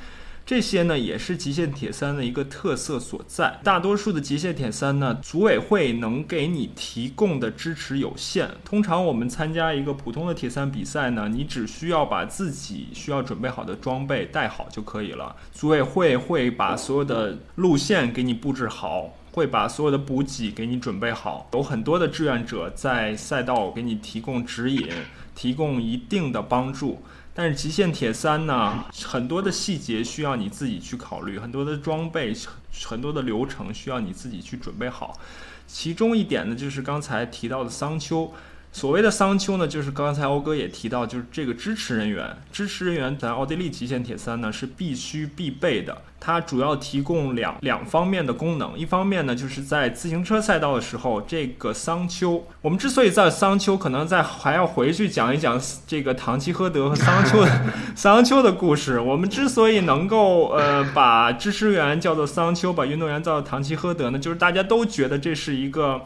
这些呢也是极限铁三的一个特色所在。大多数的极限铁三呢，组委会能给你提供的支持有限。通常我们参加一个普通的铁三比赛呢，你只需要把自己需要准备好的装备带好就可以了。组委会会把所有的路线给你布置好，会把所有的补给给你准备好。有很多的志愿者在赛道给你提供指引，提供一定的帮助。但是极限铁三呢，很多的细节需要你自己去考虑，很多的装备、很多的流程需要你自己去准备好。其中一点呢，就是刚才提到的桑丘。所谓的桑丘呢，就是刚才欧哥也提到，就是这个支持人员，支持人员在奥地利极限铁三呢是必须必备的。它主要提供两两方面的功能，一方面呢就是在自行车赛道的时候，这个桑丘，我们之所以在桑丘，可能在还要回去讲一讲这个唐吉诃德和桑丘 [LAUGHS] 桑丘的故事。我们之所以能够呃把支持员叫做桑丘，把运动员叫做唐吉诃德呢，就是大家都觉得这是一个。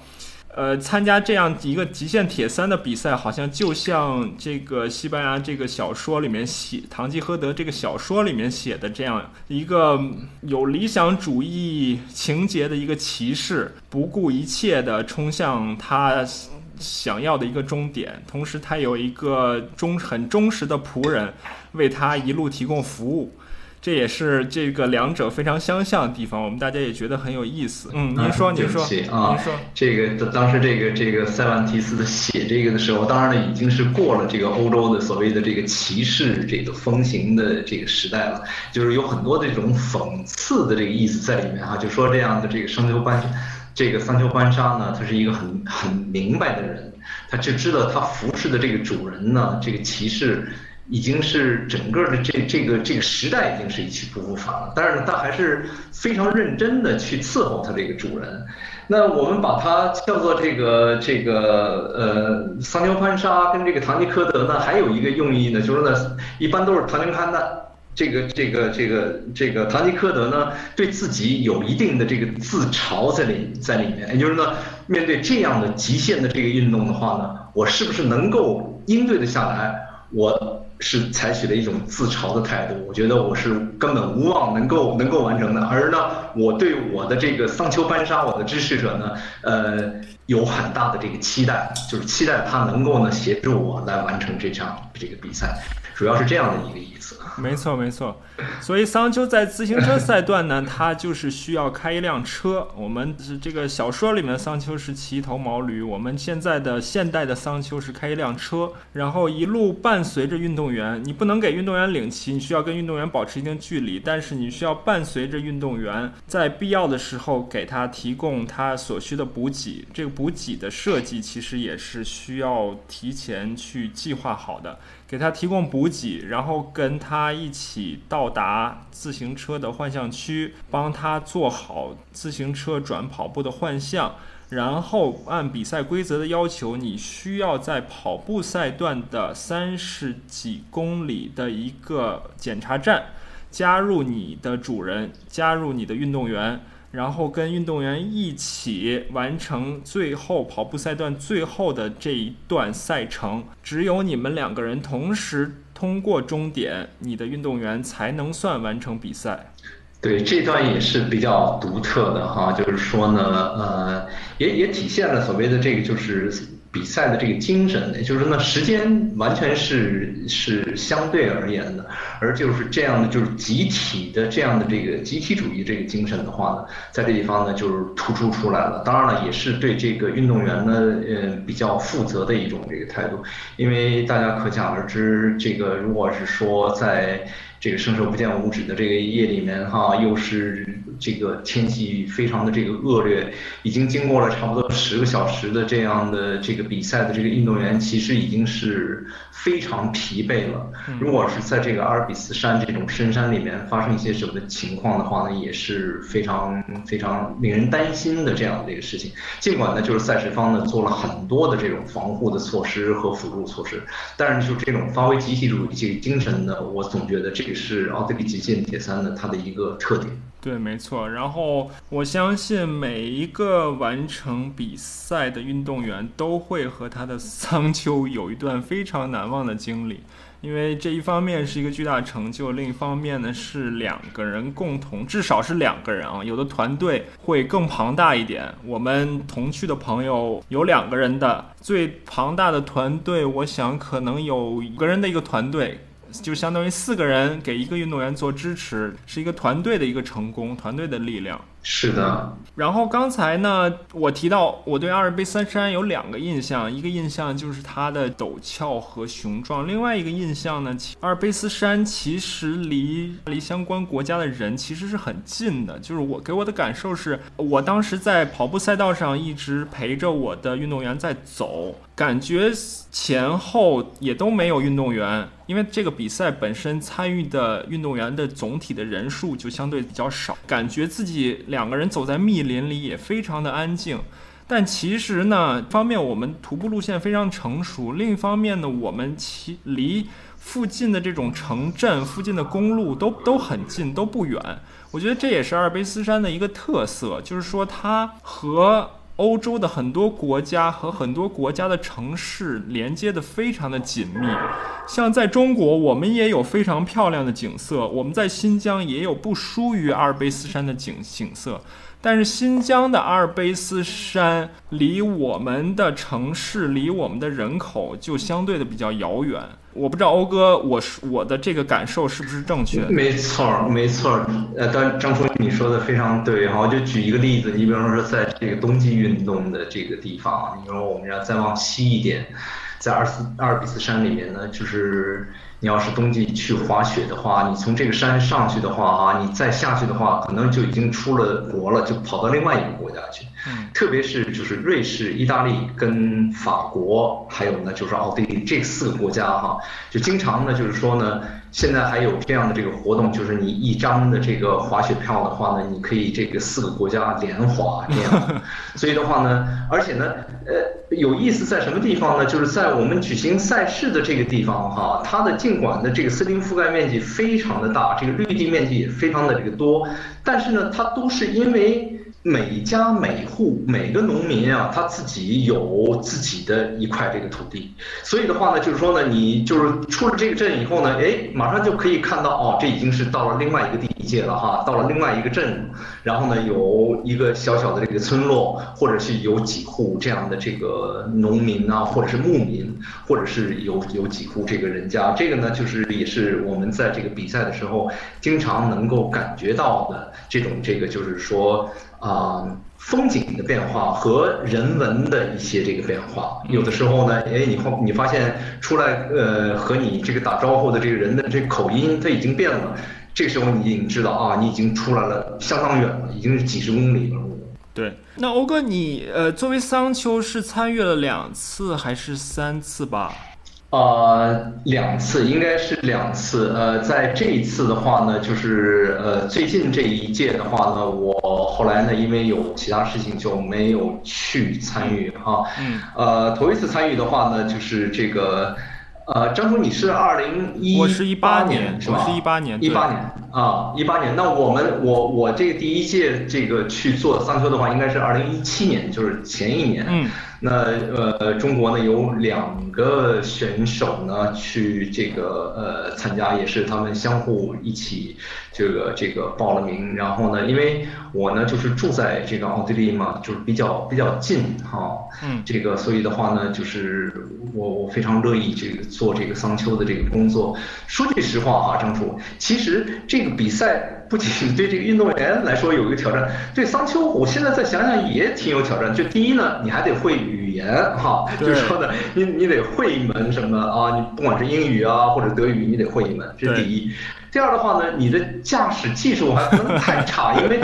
呃，参加这样一个极限铁三的比赛，好像就像这个西班牙这个小说里面写《堂吉诃德》这个小说里面写的这样一个有理想主义情节的一个骑士，不顾一切的冲向他想要的一个终点，同时他有一个忠很忠实的仆人为他一路提供服务。这也是这个两者非常相像的地方，我们大家也觉得很有意思。嗯，您说，您说，啊，您说，这个当时这个这个塞万提斯的写这个的时候，当然了已经是过了这个欧洲的所谓的这个骑士这个风行的这个时代了，就是有很多的这种讽刺的这个意思在里面哈，就说这样的这个商丘班，这个桑丘班沙呢，他是一个很很明白的人，他就知道他服侍的这个主人呢，这个骑士。已经是整个的这这个这个时代已经是一去不复返了，但是呢，他还是非常认真的去伺候他这个主人。那我们把它叫做这个这个呃桑丘潘沙跟这个唐吉诃德呢，还有一个用意呢，就是呢，一般都是唐吉诃德这个这个这个这个唐吉诃德呢，对自己有一定的这个自嘲在里在里面，也就是呢，面对这样的极限的这个运动的话呢，我是不是能够应对的下来？我。是采取了一种自嘲的态度，我觉得我是根本无望能够能够完成的。而呢，我对我的这个桑丘班沙，我的支持者呢，呃，有很大的这个期待，就是期待他能够呢协助我来完成这场这个比赛，主要是这样的一个意思。没错，没错。所以桑丘在自行车赛段呢，他就是需要开一辆车。我们是这个小说里面的桑丘是骑一头毛驴，我们现在的现代的桑丘是开一辆车，然后一路伴随着运动员。你不能给运动员领骑，你需要跟运动员保持一定距离，但是你需要伴随着运动员，在必要的时候给他提供他所需的补给。这个补给的设计其实也是需要提前去计划好的。给他提供补给，然后跟他一起到达自行车的换向区，帮他做好自行车转跑步的换向。然后按比赛规则的要求，你需要在跑步赛段的三十几公里的一个检查站，加入你的主人，加入你的运动员，然后跟运动员一起完成最后跑步赛段最后的这一段赛程。只有你们两个人同时通过终点，你的运动员才能算完成比赛。对，这段也是比较独特的哈，就是说呢，呃，也也体现了所谓的这个就是比赛的这个精神，也就是说呢，时间完全是是相对而言的，而就是这样的就是集体的这样的这个集体主义这个精神的话呢，在这地方呢就是突出出来了。当然了，也是对这个运动员呢，呃，比较负责的一种这个态度，因为大家可想而知，这个如果是说在。这个伸手不见五指的这个夜里面哈，又是这个天气非常的这个恶劣，已经经过了差不多十个小时的这样的这个比赛的这个运动员，其实已经是非常疲惫了。如果是在这个阿尔卑斯山这种深山里面发生一些什么情况的话呢，也是非常非常令人担心的这样的一个事情。尽管呢，就是赛事方呢做了很多的这种防护的措施和辅助措施，但是就这种发挥集体主义这个精神呢，我总觉得这个。是奥地利极限铁三的它的一个特点。对，没错。然后我相信每一个完成比赛的运动员都会和他的桑丘有一段非常难忘的经历，因为这一方面是一个巨大成就，另一方面呢是两个人共同，至少是两个人啊。有的团队会更庞大一点。我们同去的朋友有两个人的，最庞大的团队，我想可能有五个人的一个团队。就相当于四个人给一个运动员做支持，是一个团队的一个成功，团队的力量。是的。然后刚才呢，我提到我对阿尔卑斯山有两个印象，一个印象就是它的陡峭和雄壮，另外一个印象呢，阿尔卑斯山其实离离相关国家的人其实是很近的。就是我给我的感受是，我当时在跑步赛道上一直陪着我的运动员在走。感觉前后也都没有运动员，因为这个比赛本身参与的运动员的总体的人数就相对比较少。感觉自己两个人走在密林里也非常的安静，但其实呢，方面我们徒步路线非常成熟，另一方面呢，我们其离附近的这种城镇、附近的公路都都很近，都不远。我觉得这也是阿尔卑斯山的一个特色，就是说它和。欧洲的很多国家和很多国家的城市连接的非常的紧密，像在中国，我们也有非常漂亮的景色，我们在新疆也有不输于阿尔卑斯山的景景色。但是新疆的阿尔卑斯山离我们的城市、离我们的人口就相对的比较遥远。我不知道欧哥，我是我的这个感受是不是正确？没错，没错。呃，张张叔你说的非常对哈。我就举一个例子，你比方说在这个冬季运动的这个地方，你说我们要再往西一点，在阿尔斯阿尔卑斯山里面呢，就是。你要是冬季去滑雪的话，你从这个山上去的话，啊，你再下去的话，可能就已经出了国了，就跑到另外一个国家去。嗯，特别是就是瑞士、意大利跟法国，还有呢就是奥地利这四个国家，哈，就经常呢就是说呢。现在还有这样的这个活动，就是你一张的这个滑雪票的话呢，你可以这个四个国家连滑这样。[LAUGHS] 所以的话呢，而且呢，呃，有意思在什么地方呢？就是在我们举行赛事的这个地方哈，它的尽管的这个森林覆盖面积非常的大，这个绿地面积也非常的这个多，但是呢，它都是因为。每家每户每个农民啊，他自己有自己的一块这个土地，所以的话呢，就是说呢，你就是出了这个镇以后呢，哎，马上就可以看到哦，这已经是到了另外一个地界了哈，到了另外一个镇，然后呢，有一个小小的这个村落，或者是有几户这样的这个农民啊，或者是牧民，或者是有有几户这个人家，这个呢，就是也是我们在这个比赛的时候经常能够感觉到的这种这个就是说。啊，风景的变化和人文的一些这个变化，有的时候呢，哎，你后你发现出来，呃，和你这个打招呼的这个人的这口音，它已经变了。这时候你已经知道啊，你已经出来了相当远了，已经是几十公里了。对，那欧哥，你呃，作为桑丘是参与了两次还是三次吧？呃，两次应该是两次。呃，在这一次的话呢，就是呃最近这一届的话呢，我后来呢因为有其他事情就没有去参与哈。嗯。呃，头一次参与的话呢，就是这个。呃，张叔，你是二零一我是一八年是吧？我是一八年，一八年啊，一八年。那我们我我这个第一届这个去做桑丘的话，应该是二零一七年，就是前一年。嗯。那呃，中国呢有两个选手呢去这个呃参加，也是他们相互一起这个这个报了名。然后呢，因为我呢就是住在这个奥地利嘛，就是比较比较近哈。嗯。这个所以的话呢，就是我我非常乐意这个做这个桑丘的这个工作。说句实话哈，张楚，其实这个比赛不仅对这个运动员来说有一个挑战，对桑丘，我现在再想想也挺有挑战。就第一呢，你还得会。语言哈，就是说呢，你你得会一门什么啊？你不管是英语啊或者德语，你得会一门，这是第一。第二的话呢，你的驾驶技术还不能太差，因为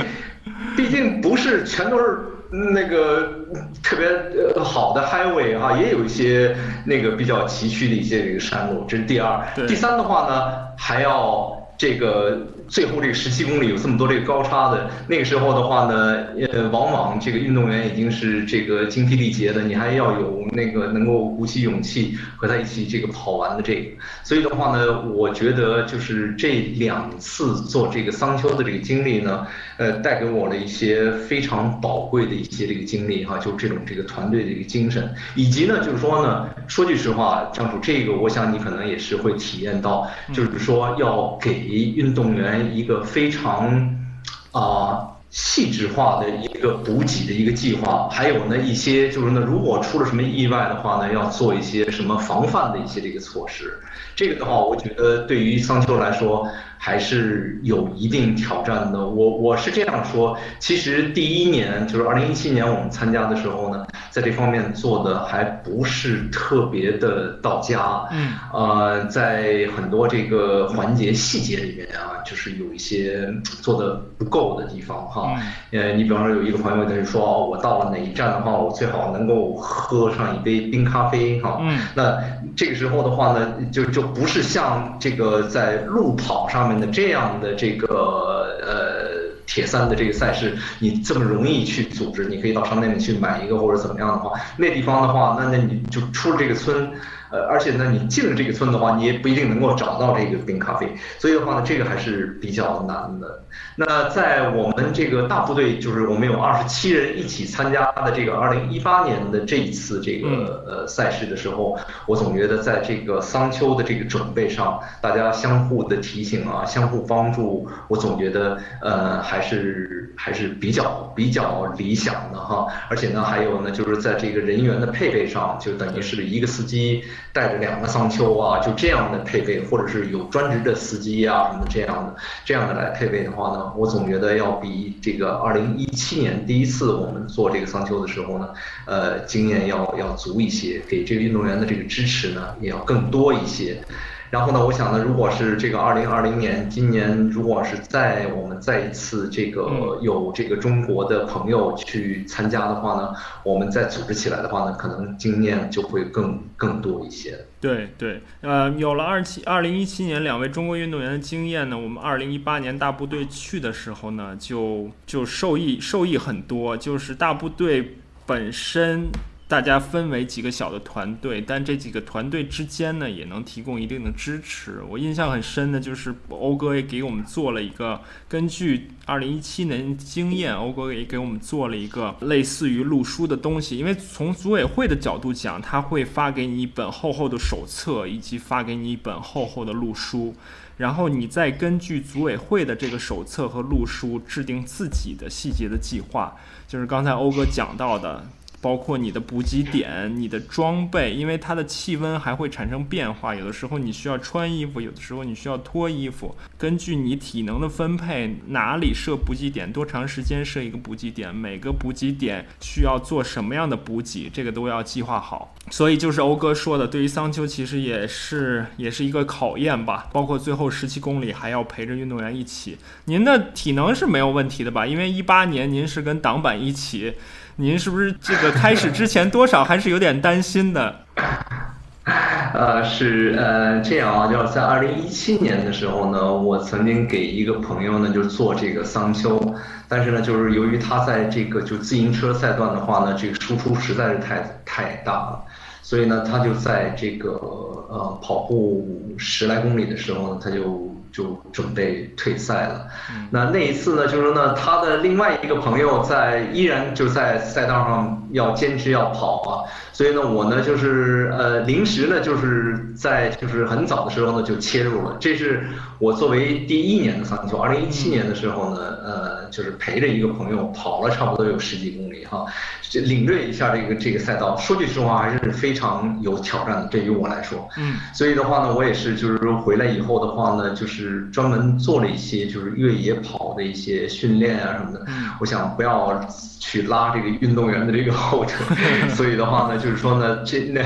毕竟不是全都是那个特别呃好的 highway 啊，也有一些那个比较崎岖的一些这个山路，这是第二。第三的话呢，还要这个。最后这个十七公里有这么多这个高差的，那个时候的话呢，呃，往往这个运动员已经是这个精疲力竭的，你还要有那个能够鼓起勇气和他一起这个跑完的这个。所以的话呢，我觉得就是这两次做这个桑丘的这个经历呢，呃，带给我了一些非常宝贵的一些这个经历哈，就这种这个团队的一个精神，以及呢，就是说呢，说句实话，张主，这个我想你可能也是会体验到，就是说要给运动员。一个非常啊细致化的一个补给的一个计划，还有呢一些就是呢，如果出了什么意外的话呢，要做一些什么防范的一些这个措施。这个的话，我觉得对于桑丘来说。还是有一定挑战的。我我是这样说，其实第一年就是二零一七年我们参加的时候呢，在这方面做的还不是特别的到家。嗯。呃，在很多这个环节细节里面啊，就是有一些做的不够的地方哈。嗯。呃，你比方说有一个朋友他就说哦，我到了哪一站的话，我最好能够喝上一杯冰咖啡哈。嗯。那这个时候的话呢，就就不是像这个在路跑上。的这样的这个呃铁三的这个赛事，你这么容易去组织，你可以到商店里去买一个或者怎么样的话，那地方的话，那那你就出了这个村。呃，而且呢，你进了这个村的话，你也不一定能够找到这个冰咖啡，所以的话呢，这个还是比较难的。那在我们这个大部队，就是我们有二十七人一起参加的这个二零一八年的这一次这个呃赛事的时候，我总觉得在这个桑丘的这个准备上，大家相互的提醒啊，相互帮助，我总觉得呃还是还是比较比较理想的哈。而且呢，还有呢，就是在这个人员的配备上，就等于是一个司机。带着两个桑丘啊，就这样的配备，或者是有专职的司机啊什么这样的，这样的来配备的话呢，我总觉得要比这个二零一七年第一次我们做这个桑丘的时候呢，呃，经验要要足一些，给这个运动员的这个支持呢也要更多一些。然后呢，我想呢，如果是这个二零二零年，今年如果是在我们再一次这个有这个中国的朋友去参加的话呢，我们再组织起来的话呢，可能经验就会更更多一些。对对，呃，有了二七二零一七年两位中国运动员的经验呢，我们二零一八年大部队去的时候呢，就就受益受益很多，就是大部队本身。大家分为几个小的团队，但这几个团队之间呢，也能提供一定的支持。我印象很深的就是欧哥也给我们做了一个根据二零一七年经验，欧哥也给我们做了一个类似于录书的东西。因为从组委会的角度讲，他会发给你一本厚厚的手册，以及发给你一本厚厚的录书，然后你再根据组委会的这个手册和录书制定自己的细节的计划，就是刚才欧哥讲到的。包括你的补给点、你的装备，因为它的气温还会产生变化，有的时候你需要穿衣服，有的时候你需要脱衣服。根据你体能的分配，哪里设补给点，多长时间设一个补给点，每个补给点需要做什么样的补给，这个都要计划好。所以就是欧哥说的，对于桑丘其实也是也是一个考验吧。包括最后十七公里还要陪着运动员一起，您的体能是没有问题的吧？因为一八年您是跟党板一起。您是不是这个开始之前多少还是有点担心的？[LAUGHS] 呃，是呃这样啊，就是在二零一七年的时候呢，我曾经给一个朋友呢，就做这个桑丘，但是呢，就是由于他在这个就自行车赛段的话呢，这个输出实在是太太大了，所以呢，他就在这个呃跑步十来公里的时候呢，他就。就准备退赛了。那那一次呢，就是说呢，他的另外一个朋友在依然就在赛道上要坚持要跑啊，所以呢，我呢就是呃临时呢就是在就是很早的时候呢就切入了。这是我作为第一年的桑丘，二零一七年的时候呢，呃就是陪着一个朋友跑了差不多有十几公里哈，领略一下这个这个赛道。说句实话，还是非常有挑战的，对于我来说。嗯。所以的话呢，我也是就是说回来以后的话呢，就是。是专门做了一些就是越野跑的一些训练啊什么的，嗯我想不要去拉这个运动员的这个后腿，[LAUGHS] 所以的话呢，就是说呢，这那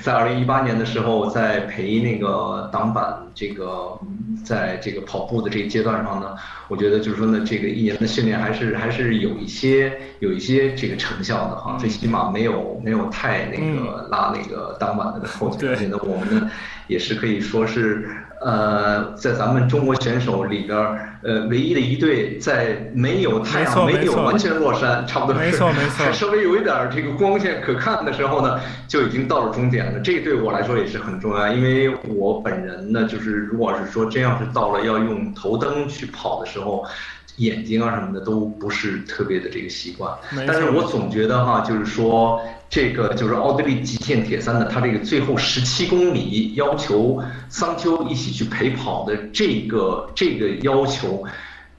在二零一八年的时候，在陪那个挡板这个在这个跑步的这个阶段上呢，我觉得就是说呢，这个一年的训练还是还是有一些有一些这个成效的哈，最起码没有没有太那个拉那个挡板的后腿，而且呢，我们呢也是可以说是。呃，在咱们中国选手里边儿，呃，唯一的一队在没有太阳、没有完全落山，差不多是还 [LAUGHS] 稍微有一点这个光线可看的时候呢，就已经到了终点了。这个对我来说也是很重要，因为我本人呢，就是如果是说真要是到了要用头灯去跑的时候。眼睛啊什么的都不是特别的这个习惯，但是我总觉得哈，就是说这个就是奥地利极限铁三的，它这个最后十七公里要求桑丘一起去陪跑的这个这个要求。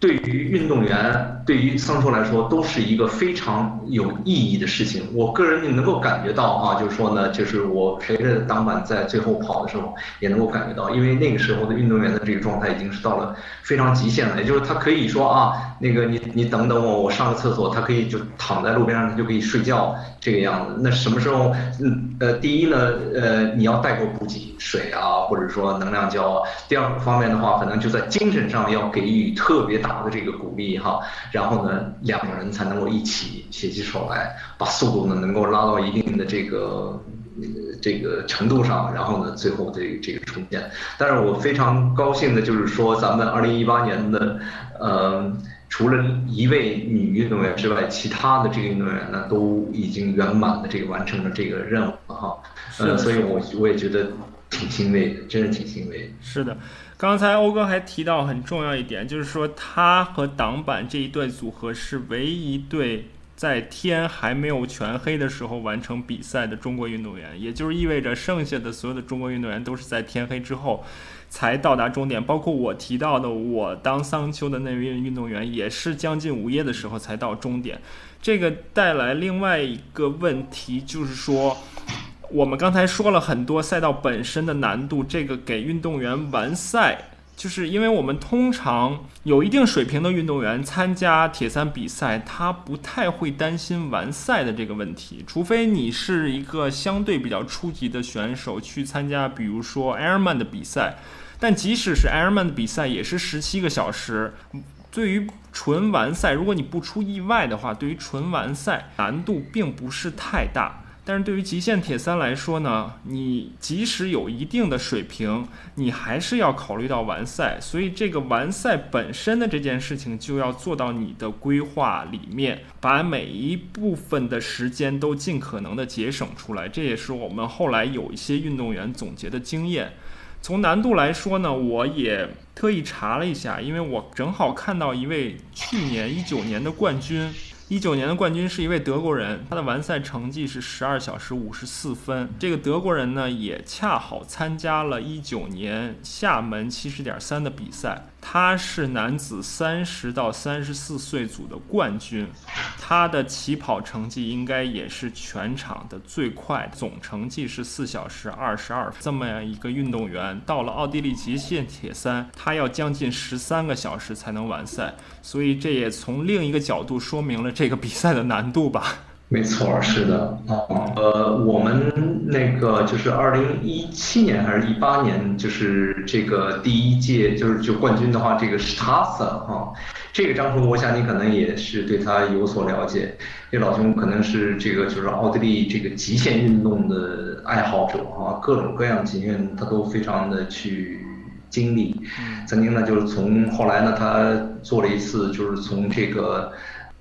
对于运动员，对于桑丘来说，都是一个非常有意义的事情。我个人也能够感觉到啊，就是说呢，就是我陪着挡板在最后跑的时候，也能够感觉到，因为那个时候的运动员的这个状态已经是到了非常极限了。也就是他可以说啊，那个你你等等我，我上个厕所，他可以就躺在路边上，他就可以睡觉这个样子。那什么时候？嗯呃，第一呢，呃，你要带够补给水啊，或者说能量胶。第二个方面的话，可能就在精神上要给予特别大。的这个鼓励哈，然后呢，两个人才能够一起携起手来，把速度呢能够拉到一定的这个这个程度上，然后呢，最后这这个重建。但是我非常高兴的就是说，咱们二零一八年的呃，除了一位女运动员之外，其他的这个运动员呢，都已经圆满的这个完成了这个任务了哈。呃，所以我我也觉得挺欣慰的，真是挺欣慰。是的。刚才欧哥还提到很重要一点，就是说他和挡板这一对组合是唯一一对在天还没有全黑的时候完成比赛的中国运动员，也就是意味着剩下的所有的中国运动员都是在天黑之后才到达终点，包括我提到的我当桑丘的那位运动员也是将近午夜的时候才到终点，这个带来另外一个问题就是说。我们刚才说了很多赛道本身的难度，这个给运动员完赛，就是因为我们通常有一定水平的运动员参加铁三比赛，他不太会担心完赛的这个问题，除非你是一个相对比较初级的选手去参加，比如说 Ironman 的比赛，但即使是 Ironman 的比赛，也是十七个小时。对于纯完赛，如果你不出意外的话，对于纯完赛难度并不是太大。但是对于极限铁三来说呢，你即使有一定的水平，你还是要考虑到完赛，所以这个完赛本身的这件事情就要做到你的规划里面，把每一部分的时间都尽可能的节省出来。这也是我们后来有一些运动员总结的经验。从难度来说呢，我也特意查了一下，因为我正好看到一位去年一九年的冠军。一九年的冠军是一位德国人，他的完赛成绩是十二小时五十四分。这个德国人呢，也恰好参加了一九年厦门七十点三的比赛。他是男子三十到三十四岁组的冠军，他的起跑成绩应该也是全场的最快，总成绩是四小时二十二。这么样一个运动员，到了奥地利极限铁三，他要将近十三个小时才能完赛，所以这也从另一个角度说明了这个比赛的难度吧。没错，是的，啊，呃，我们那个就是二零一七年还是一八年，就是这个第一届就是就冠军的话，这个是塔萨哈，这个张叔，我想你可能也是对他有所了解，这老兄可能是这个就是奥地利这个极限运动的爱好者啊，各种各样极限他都非常的去经历，曾经呢就是从后来呢他做了一次就是从这个。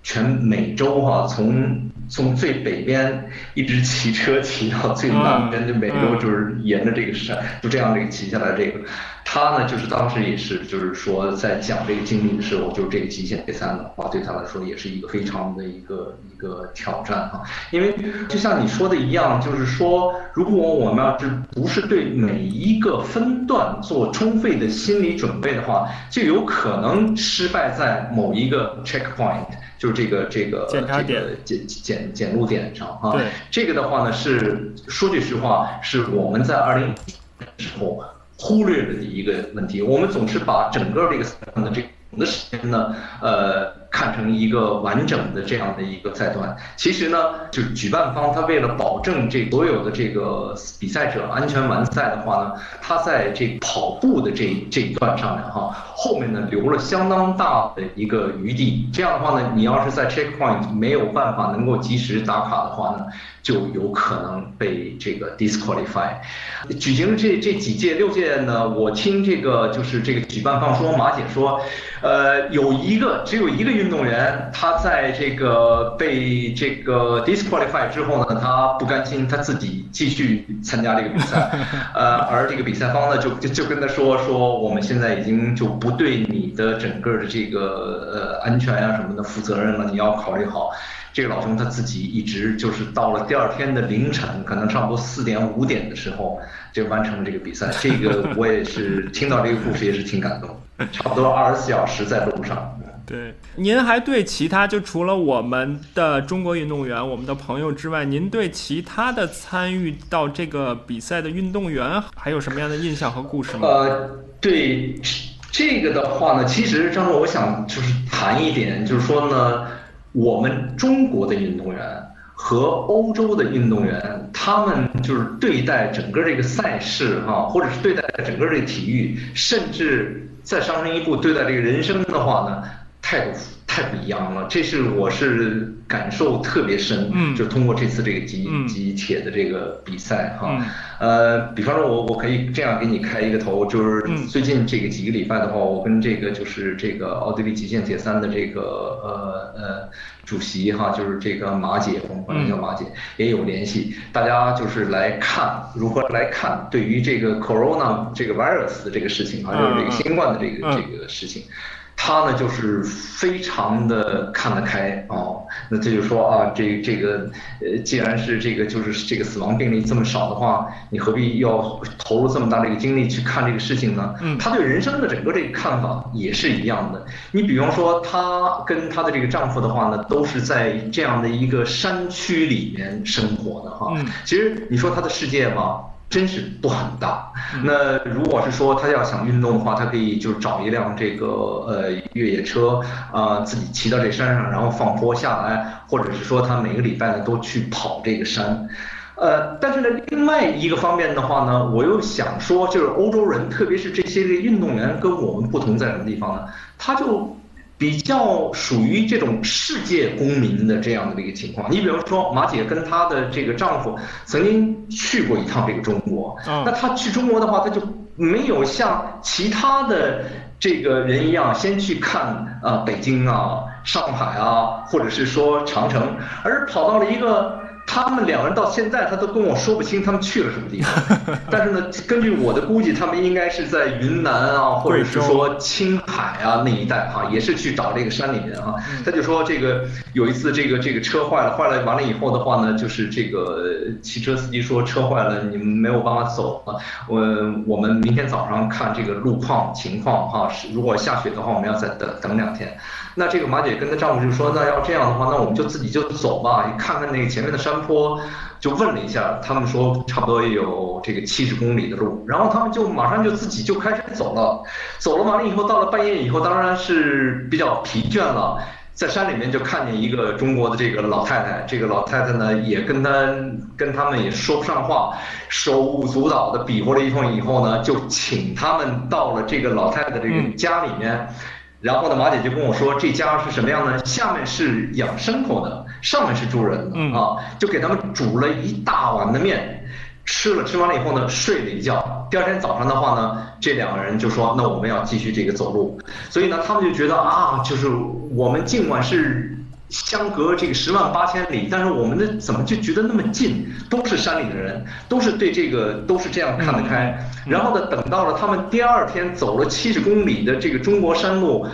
全美洲哈，从从最北边一直骑车骑到最南边的美洲，就是沿着这个山，就这样这个骑下来这个。他呢，就是当时也是，就是说在讲这个经历的时候，就是这个极限铁三的话，对他来说也是一个非常的一个一个挑战哈。因为就像你说的一样，就是说，如果我们要是不是对每一个分段做充分的心理准备的话，就有可能失败在某一个 checkpoint。就是这个这个这个检检检录点上啊，对这个的话呢是说句实话，是我们在二零时候忽略了的一个问题。我们总是把整个这个的这的时间呢，呃。看成一个完整的这样的一个赛段，其实呢，就是举办方他为了保证这所有的这个比赛者安全完赛的话呢，他在这跑步的这这一段上面哈，后面呢留了相当大的一个余地。这样的话呢，你要是在 checkpoint 没有办法能够及时打卡的话呢，就有可能被这个 disqualify。举行这这几届六届呢，我听这个就是这个举办方说，马姐说，呃，有一个只有一个。运动员他在这个被这个 disqualify 之后呢，他不甘心，他自己继续参加这个比赛，呃，而这个比赛方呢就就就跟他说说，我们现在已经就不对你的整个的这个呃安全啊什么的负责任了，你要考虑好。这个老兄他自己一直就是到了第二天的凌晨，可能差不多四点五点的时候就完成了这个比赛。这个我也是听到这个故事也是挺感动，[LAUGHS] 差不多二十四小时在路上。对，您还对其他就除了我们的中国运动员、我们的朋友之外，您对其他的参与到这个比赛的运动员还有什么样的印象和故事吗？呃，对这个的话呢，其实张总，我想就是谈一点，就是说呢，我们中国的运动员和欧洲的运动员，他们就是对待整个这个赛事哈，或者是对待整个这个体育，甚至再上升一步对待这个人生的话呢？态度太不一样了，这是我是感受特别深，嗯，就通过这次这个集集铁的这个比赛哈，呃，比方说我我可以这样给你开一个头，就是最近这个几个礼拜的话，我跟这个就是这个奥地利极限铁三的这个呃呃主席哈，就是这个马姐，我们管她叫马姐，也有联系，大家就是来看如何来看对于这个 corona 这个 virus 的这个事情啊，就是这个新冠的这个这个事情。他呢就是非常的看得开哦，那这就说啊，这这个呃，既然是这个就是这个死亡病例这么少的话，你何必要投入这么大的一个精力去看这个事情呢？嗯，他对人生的整个这个看法也是一样的。你比方说，她跟她的这个丈夫的话呢，都是在这样的一个山区里面生活的哈。嗯，其实你说她的世界嘛。真是不很大。那如果是说他要想运动的话，他可以就找一辆这个呃越野车啊，自己骑到这山上，然后放坡下来，或者是说他每个礼拜呢都去跑这个山。呃，但是呢，另外一个方面的话呢，我又想说，就是欧洲人，特别是这些个运动员，跟我们不同在什么地方呢？他就。比较属于这种世界公民的这样的一个情况。你比如说，马姐跟她的这个丈夫曾经去过一趟这个中国。那她去中国的话，她就没有像其他的这个人一样，先去看啊北京啊、上海啊，或者是说长城，而跑到了一个。他们两个人到现在，他都跟我说不清他们去了什么地方。[LAUGHS] 但是呢，根据我的估计，他们应该是在云南啊，或者是说青海啊那一带哈，也是去找这个山里面啊。他就说这个有一次这个这个车坏了，坏了完了以后的话呢，就是这个汽车司机说车坏了，你们没有办法走了。我我们明天早上看这个路况情况哈，是如果下雪的话，我们要再等等两天。那这个马姐跟她丈夫就说，那要这样的话，那我们就自己就走吧，看看那个前面的山坡。就问了一下，他们说差不多有这个七十公里的路，然后他们就马上就自己就开始走了。走了完了以后，到了半夜以后，当然是比较疲倦了。在山里面就看见一个中国的这个老太太，这个老太太呢也跟他跟他们也说不上话，手舞足蹈的比划了一通以后呢，就请他们到了这个老太太这个家里面，然后呢，马姐就跟我说这家是什么样呢？下面是养牲口的，上面是住人的啊，就给他们煮了一大碗的面。吃了吃完了以后呢，睡了一觉。第二天早上的话呢，这两个人就说：“那我们要继续这个走路。”所以呢，他们就觉得啊，就是我们尽管是相隔这个十万八千里，但是我们的怎么就觉得那么近？都是山里的人，都是对这个都是这样看得开。然后呢，等到了他们第二天走了七十公里的这个中国山路。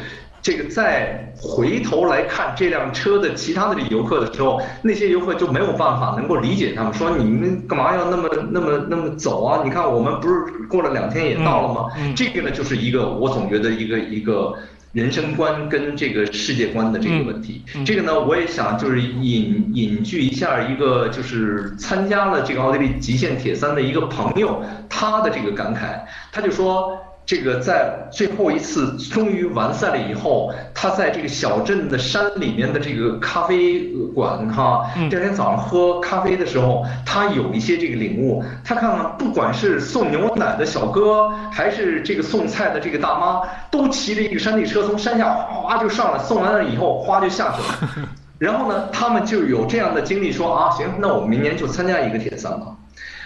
这个再回头来看这辆车的其他的游客的时候，那些游客就没有办法能够理解他们，说你们干嘛要那么那么那么走啊？你看我们不是过了两天也到了吗？这个呢就是一个我总觉得一个一个人生观跟这个世界观的这个问题。这个呢我也想就是引引据一下一个就是参加了这个奥地利极限铁三的一个朋友他的这个感慨，他就说。这个在最后一次终于完赛了以后，他在这个小镇的山里面的这个咖啡馆哈，第二天早上喝咖啡的时候，他有一些这个领悟。他看看，不管是送牛奶的小哥，还是这个送菜的这个大妈，都骑着一个山地车从山下哗哗就上来，送完了以后哗就下去了。[LAUGHS] 然后呢，他们就有这样的经历，说啊，行，那我们明年就参加一个铁三吧。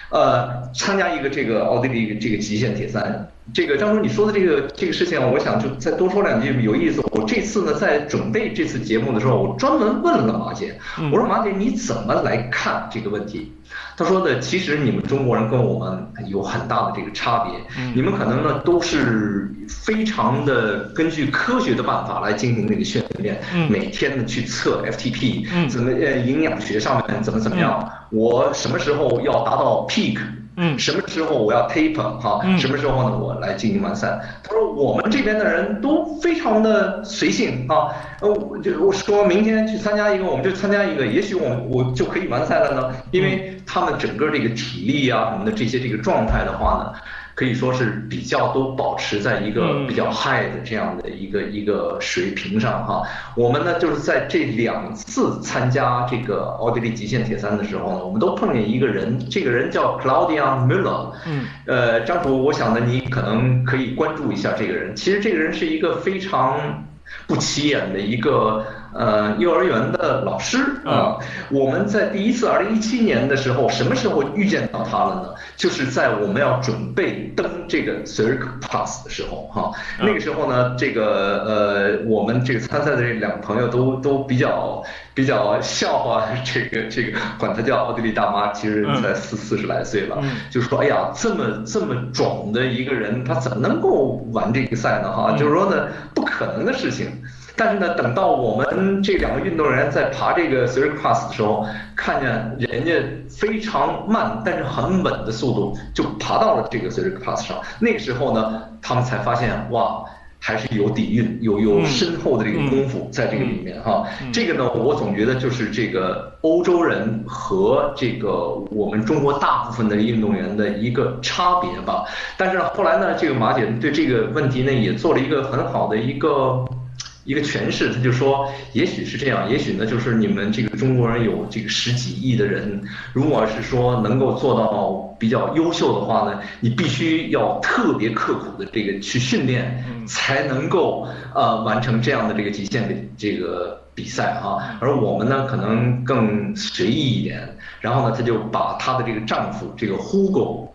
呃，参加一个这个奥地利这个极限铁三，这个张叔你说的这个这个事情，我想就再多说两句有意思。我这次呢在准备这次节目的时候，我专门问了马姐，我说马姐你怎么来看这个问题？他说呢，其实你们中国人跟我们有很大的这个差别，你们可能呢都是非常的根据科学的办法来进行那个训练，每天呢去测 FTP，怎么呃营养学上面怎么怎么样，我什么时候要达到 peak。嗯，什么时候我要 taper 哈？什么时候呢？我来进行完赛。他说我们这边的人都非常的随性啊，呃，就我说明天去参加一个，我们就参加一个，也许我我就可以完赛了呢，因为他们整个这个体力啊什么的这些这个状态的话呢。可以说是比较都保持在一个比较 high 的这样的一个一个水平上哈。我们呢就是在这两次参加这个奥地利极限铁三的时候呢，我们都碰见一个人，这个人叫 Claudia Müller。嗯。呃，张博，我想呢你可能可以关注一下这个人。其实这个人是一个非常不起眼的一个。呃，幼儿园的老师啊，我们在第一次二零一七年的时候，什么时候遇见到他了呢？就是在我们要准备登这个 Cirque Pass 的时候，哈，那个时候呢，这个呃，我们这个参赛的这两个朋友都都比较比较笑话这个 [LAUGHS] 这个，管他叫奥地利大妈，其实才四四十来岁了，就说哎呀，这么这么壮的一个人，他怎么能够玩这个赛呢？哈，就是说呢，不可能的事情。但是呢，等到我们这两个运动员在爬这个 Cirque Pass 的时候，看见人家非常慢但是很稳的速度就爬到了这个 Cirque Pass 上，那个时候呢，他们才发现哇，还是有底蕴，有有深厚的这个功夫在这个里面哈。这个呢，我总觉得就是这个欧洲人和这个我们中国大部分的运动员的一个差别吧。但是后来呢，这个马姐对这个问题呢也做了一个很好的一个。一个诠释，他就说，也许是这样，也许呢，就是你们这个中国人有这个十几亿的人，如果是说能够做到比较优秀的话呢，你必须要特别刻苦的这个去训练，才能够呃完成这样的这个极限的这个比赛啊。而我们呢，可能更随意一点。然后呢，他就把他的这个丈夫这个 Hugo。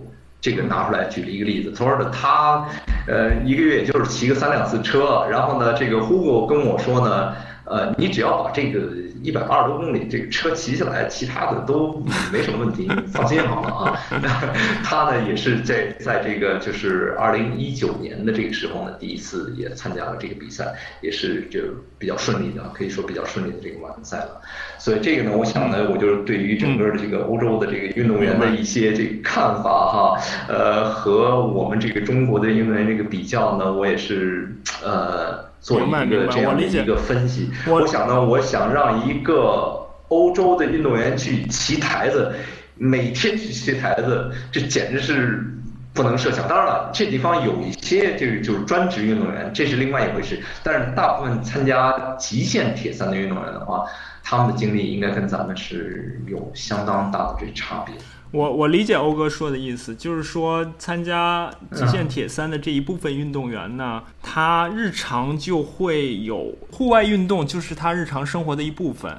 这个拿出来举了一个例子，从而的他，呃，一个月也就是骑个三两次车，然后呢，这个 Hugo 跟我说呢，呃，你只要把这个。一百二十多公里，这个车骑起来，其他的都没什么问题，你放心好了啊。[LAUGHS] 他呢也是在在这个就是二零一九年的这个时候呢，第一次也参加了这个比赛，也是就比较顺利的，可以说比较顺利的这个完赛了。所以这个呢，我想呢，我就是对于整个的这个欧洲的这个运动员的一些这个看法哈，呃，和我们这个中国的运动员这个比较呢，我也是呃。做一个这样的一个分析，我想呢，我想让一个欧洲的运动员去骑台子，每天去骑台子，这简直是不能设想。当然了，这地方有一些就是就是专职运动员，这是另外一回事。但是大部分参加极限铁三的运动员的话，他们的经历应该跟咱们是有相当大的这差别。我我理解欧哥说的意思，就是说参加极限铁三的这一部分运动员呢，他日常就会有户外运动，就是他日常生活的一部分。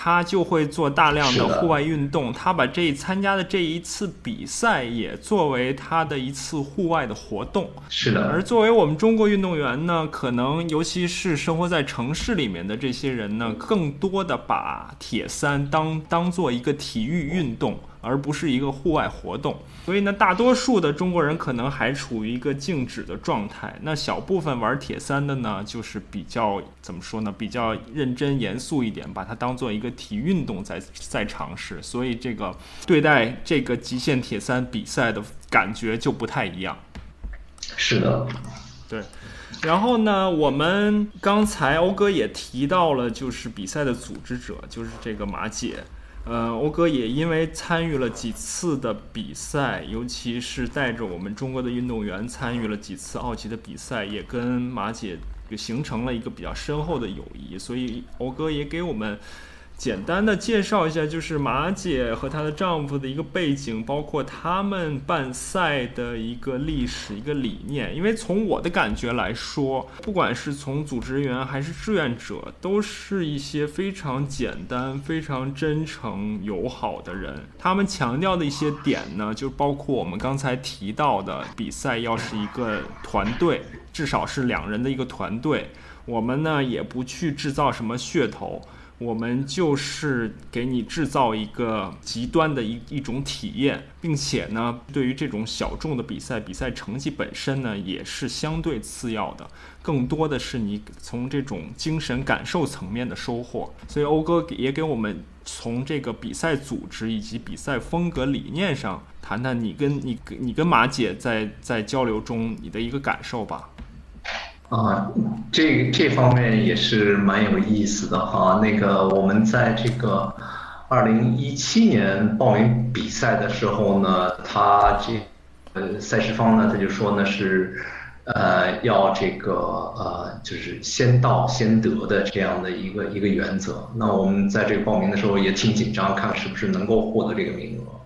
他就会做大量的户外运动，他把这参加的这一次比赛也作为他的一次户外的活动。是的。而作为我们中国运动员呢，可能尤其是生活在城市里面的这些人呢，更多的把铁三当当做一个体育运动。而不是一个户外活动，所以呢，大多数的中国人可能还处于一个静止的状态。那小部分玩铁三的呢，就是比较怎么说呢？比较认真严肃一点，把它当做一个体育运动在在尝试。所以这个对待这个极限铁三比赛的感觉就不太一样。是的，对。然后呢，我们刚才欧哥也提到了，就是比赛的组织者，就是这个马姐。呃，欧哥也因为参与了几次的比赛，尤其是带着我们中国的运动员参与了几次奥吉的比赛，也跟马姐就形成了一个比较深厚的友谊，所以欧哥也给我们。简单的介绍一下，就是马姐和她的丈夫的一个背景，包括他们办赛的一个历史、一个理念。因为从我的感觉来说，不管是从组织人员还是志愿者，都是一些非常简单、非常真诚、友好的人。他们强调的一些点呢，就包括我们刚才提到的，比赛要是一个团队，至少是两人的一个团队。我们呢，也不去制造什么噱头。我们就是给你制造一个极端的一一种体验，并且呢，对于这种小众的比赛，比赛成绩本身呢也是相对次要的，更多的是你从这种精神感受层面的收获。所以欧哥也给我们从这个比赛组织以及比赛风格理念上谈谈你跟你跟你跟马姐在在交流中你的一个感受吧。啊，这这方面也是蛮有意思的哈。那个我们在这个二零一七年报名比赛的时候呢，他这呃赛事方呢他就说呢是呃要这个呃就是先到先得的这样的一个一个原则。那我们在这个报名的时候也挺紧张，看是不是能够获得这个名额。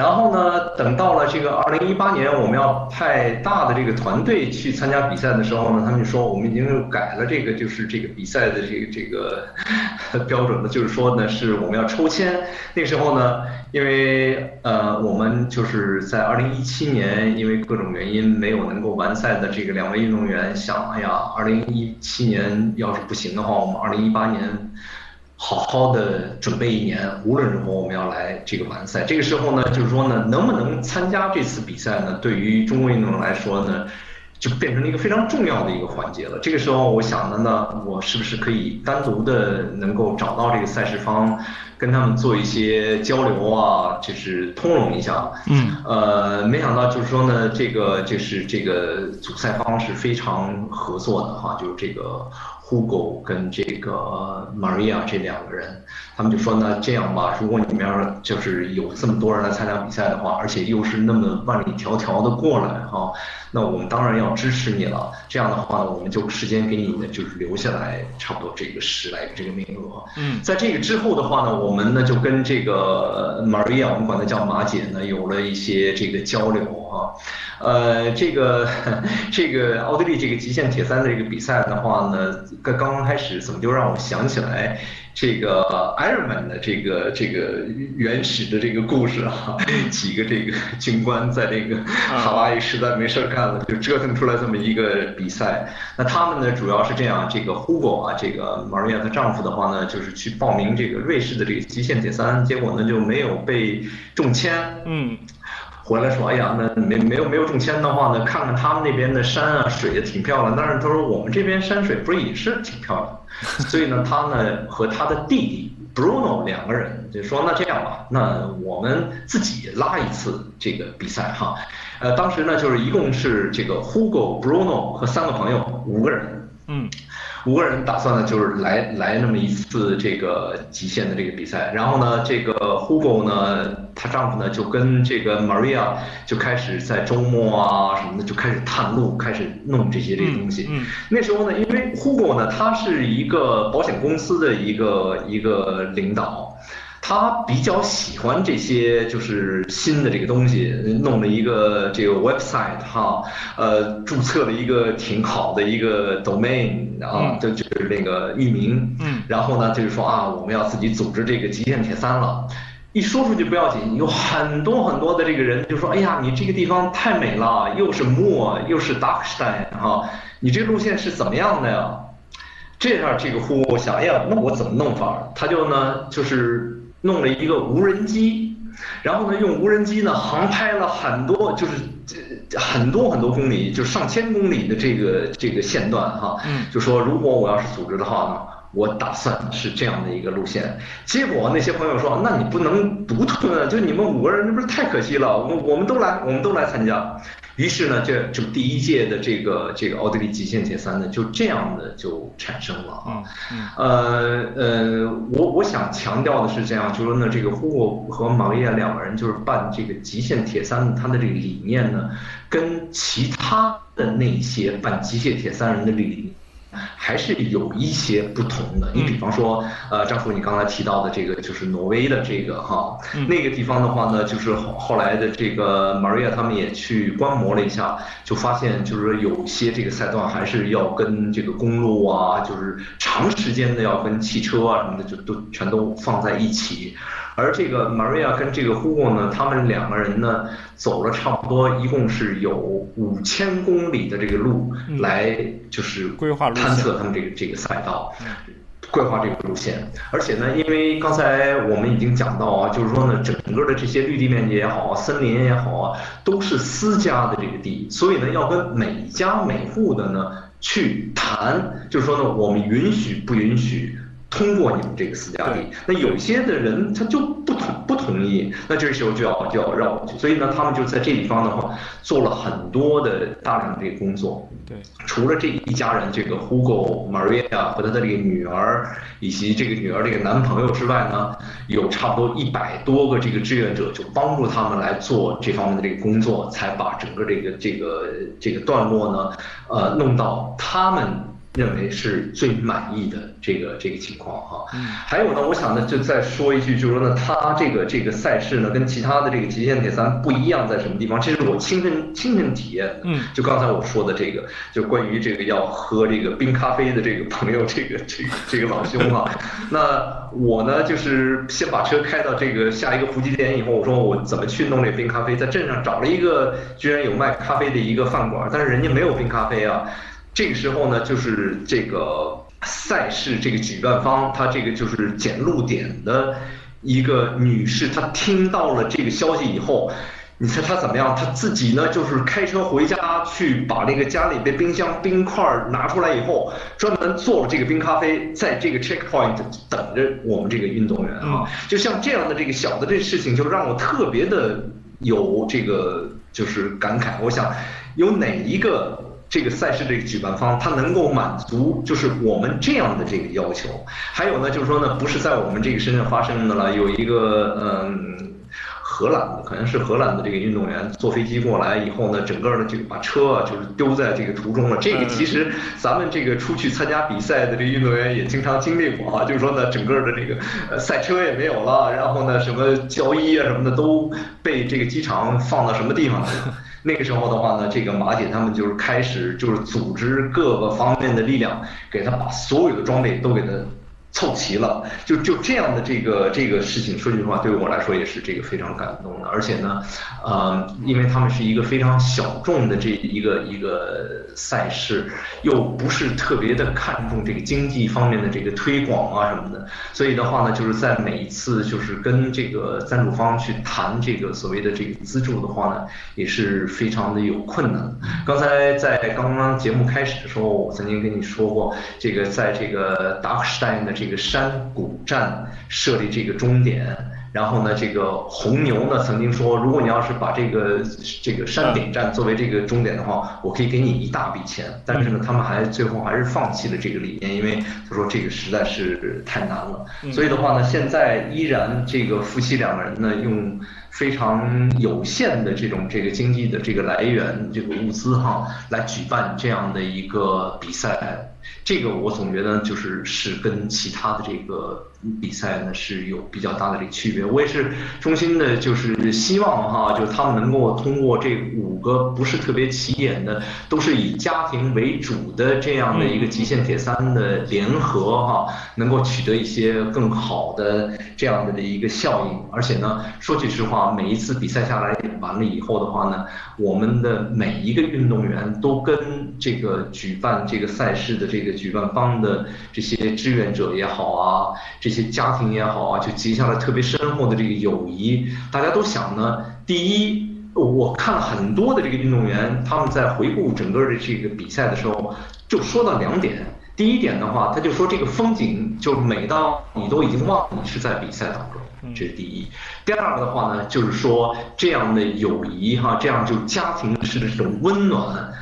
然后呢，等到了这个二零一八年，我们要派大的这个团队去参加比赛的时候呢，他们就说我们已经改了这个，就是这个比赛的这个这个 [LAUGHS] 标准了，就是说呢，是我们要抽签。那时候呢，因为呃，我们就是在二零一七年，因为各种原因没有能够完赛的这个两位运动员，想，哎呀，二零一七年要是不行的话，我们二零一八年。好好的准备一年，无论如何我们要来这个完赛。这个时候呢，就是说呢，能不能参加这次比赛呢？对于中国运动员来说呢，就变成了一个非常重要的一个环节了。这个时候，我想的呢，我是不是可以单独的能够找到这个赛事方，跟他们做一些交流啊，就是通融一下。嗯。呃，没想到就是说呢，这个就是这个主赛方是非常合作的哈，就是这个。Hugo 跟这个 Maria 这两个人，他们就说呢，这样吧，如果你们要是就是有这么多人来参加比赛的话，而且又是那么万里迢迢的过来哈，那我们当然要支持你了。这样的话呢，我们就时间给你呢，就是留下来差不多这个十来个这个名额。嗯，在这个之后的话呢，我们呢就跟这个 Maria，我们管她叫马姐呢，有了一些这个交流哈。呃，这个这个奥地利这个极限铁三的这个比赛的话呢，刚刚开始怎么就让我想起来这个 Ironman 的这个这个原始的这个故事啊？几个这个军官在这个哈瓦伊实在没事干了，就折腾出来这么一个比赛。那他们呢，主要是这样，这个 Hugo 啊，这个 Maria 的丈夫的话呢，就是去报名这个瑞士的这个极限铁三，结果呢就没有被中签。嗯。回来说，哎呀，那没没有没有中签的话呢，看看他们那边的山啊水也挺漂亮，但是他说我们这边山水不是也是挺漂亮，[LAUGHS] 所以呢，他呢和他的弟弟 Bruno 两个人就说，那这样吧，那我们自己拉一次这个比赛哈，呃，当时呢就是一共是这个 Hugo、Bruno 和三个朋友五个人，嗯，五个人打算呢就是来来那么一次这个极限的这个比赛，然后呢，这个 Hugo 呢，她丈夫呢就跟这个 Maria 就开始在周末啊什么的就开始探路，开始弄这些这些东西。嗯，那时候呢，因为 Hugo 呢，他是一个保险公司的一个一个领导。他比较喜欢这些就是新的这个东西，弄了一个这个 website 哈，呃，注册了一个挺好的一个 domain 啊，就就是那个域名，嗯，然后呢就是说啊，我们要自己组织这个极限铁三了，一说出去不要紧，有很多很多的这个人就说，哎呀，你这个地方太美了，又是墨又是 Darkstein 哈，你这路线是怎么样的呀？这样这个户想，哎呀，那我怎么弄法？他就呢就是。弄了一个无人机，然后呢，用无人机呢航拍了很多，就是这很多很多公里，就上千公里的这个这个线段哈。嗯。就说如果我要是组织的话呢，我打算是这样的一个路线。结果那些朋友说，那你不能独吞啊，就你们五个人，那不是太可惜了？我我们都来，我们都来参加。于是呢，这就第一届的这个这个奥地利极限铁三呢，就这样的就产生了啊。呃呃，我我想强调的是这样，就说呢，这个呼过和马利亚两个人就是办这个极限铁三，他的这个理念呢，跟其他的那些办极限铁三人的理念。还是有一些不同的。你比方说，呃，张叔，你刚才提到的这个就是挪威的这个哈，那个地方的话呢，就是后来的这个 Maria 他们也去观摩了一下，就发现就是说有些这个赛段还是要跟这个公路啊，就是长时间的要跟汽车啊什么的就都全都放在一起。而这个 Maria 跟这个 Hugo 呢，他们两个人呢，走了差不多一共是有五千公里的这个路，来就是规划探测他们这个这个赛道，规划这个路线。而且呢，因为刚才我们已经讲到啊，就是说呢，整个的这些绿地面积也好，森林也好啊，都是私家的这个地，所以呢，要跟每家每户的呢去谈，就是说呢，我们允许不允许。通过你们这个私家地，那有些的人他就不同不同意，那这时候就要就要绕过去，所以呢，他们就在这地方的话做了很多的大量的这个工作。对，除了这一家人，这个 Hugo Maria 和他的这个女儿以及这个女儿这个男朋友之外呢，有差不多一百多个这个志愿者就帮助他们来做这方面的这个工作，才把整个这个这个这个段落呢，呃，弄到他们。认为是最满意的这个这个情况哈，还有呢，我想呢就再说一句，就是说呢，他这个这个赛事呢跟其他的这个极限铁三不一样在什么地方？这是我亲身亲身体验的。嗯，就刚才我说的这个，就关于这个要喝这个冰咖啡的这个朋友，这个这个这个老兄啊，[LAUGHS] 那我呢就是先把车开到这个下一个补给点以后，我说我怎么去弄这冰咖啡？在镇上找了一个居然有卖咖啡的一个饭馆，但是人家没有冰咖啡啊。这个时候呢，就是这个赛事这个举办方，他这个就是检录点的一个女士，她听到了这个消息以后，你猜她怎么样？她自己呢，就是开车回家去把那个家里的冰箱冰块拿出来以后，专门做了这个冰咖啡，在这个 checkpoint 等着我们这个运动员啊。就像这样的这个小的这事情，就让我特别的有这个就是感慨。我想有哪一个？这个赛事这个举办方，他能够满足就是我们这样的这个要求。还有呢，就是说呢，不是在我们这个身上发生的了。有一个嗯，荷兰的，可能是荷兰的这个运动员坐飞机过来以后呢，整个的就把车啊就是丢在这个途中了。这个其实咱们这个出去参加比赛的这个运动员也经常经历过啊，就是说呢，整个的这个赛车也没有了，然后呢，什么交衣啊什么的都被这个机场放到什么地方去了。那个时候的话呢，这个马姐他们就是开始就是组织各个方面的力量，给他把所有的装备都给他。凑齐了，就就这样的这个这个事情，说句实话，对于我来说也是这个非常感动的。而且呢，呃，因为他们是一个非常小众的这一个一个赛事，又不是特别的看重这个经济方面的这个推广啊什么的，所以的话呢，就是在每一次就是跟这个赞助方去谈这个所谓的这个资助的话呢，也是非常的有困难。刚才在刚刚节目开始的时候，我曾经跟你说过，这个在这个 Darkstein 的。这个山谷站设立这个终点，然后呢，这个红牛呢曾经说，如果你要是把这个这个山顶站作为这个终点的话，我可以给你一大笔钱。但是呢，他们还最后还是放弃了这个理念，因为他说这个实在是太难了。所以的话呢，现在依然这个夫妻两个人呢用。非常有限的这种这个经济的这个来源，这个物资哈，来举办这样的一个比赛。这个我总觉得就是是跟其他的这个比赛呢是有比较大的这个区别。我也是衷心的，就是希望哈，就是他们能够通过这五个不是特别起眼的，都是以家庭为主的这样的一个极限铁三的联合哈，能够取得一些更好的这样的的一个效应。而且呢，说句实话，每一次比赛下来完了以后的话呢，我们的每一个运动员都跟这个举办这个赛事的这个。举办方的这些志愿者也好啊，这些家庭也好啊，就结下了特别深厚的这个友谊。大家都想呢，第一，我看很多的这个运动员，他们在回顾整个的这个比赛的时候，就说到两点。第一点的话，他就说这个风景就美到你都已经忘了你是在比赛当中，这是第一。第二个的话呢，就是说这样的友谊哈，这样就家庭式的这种温暖。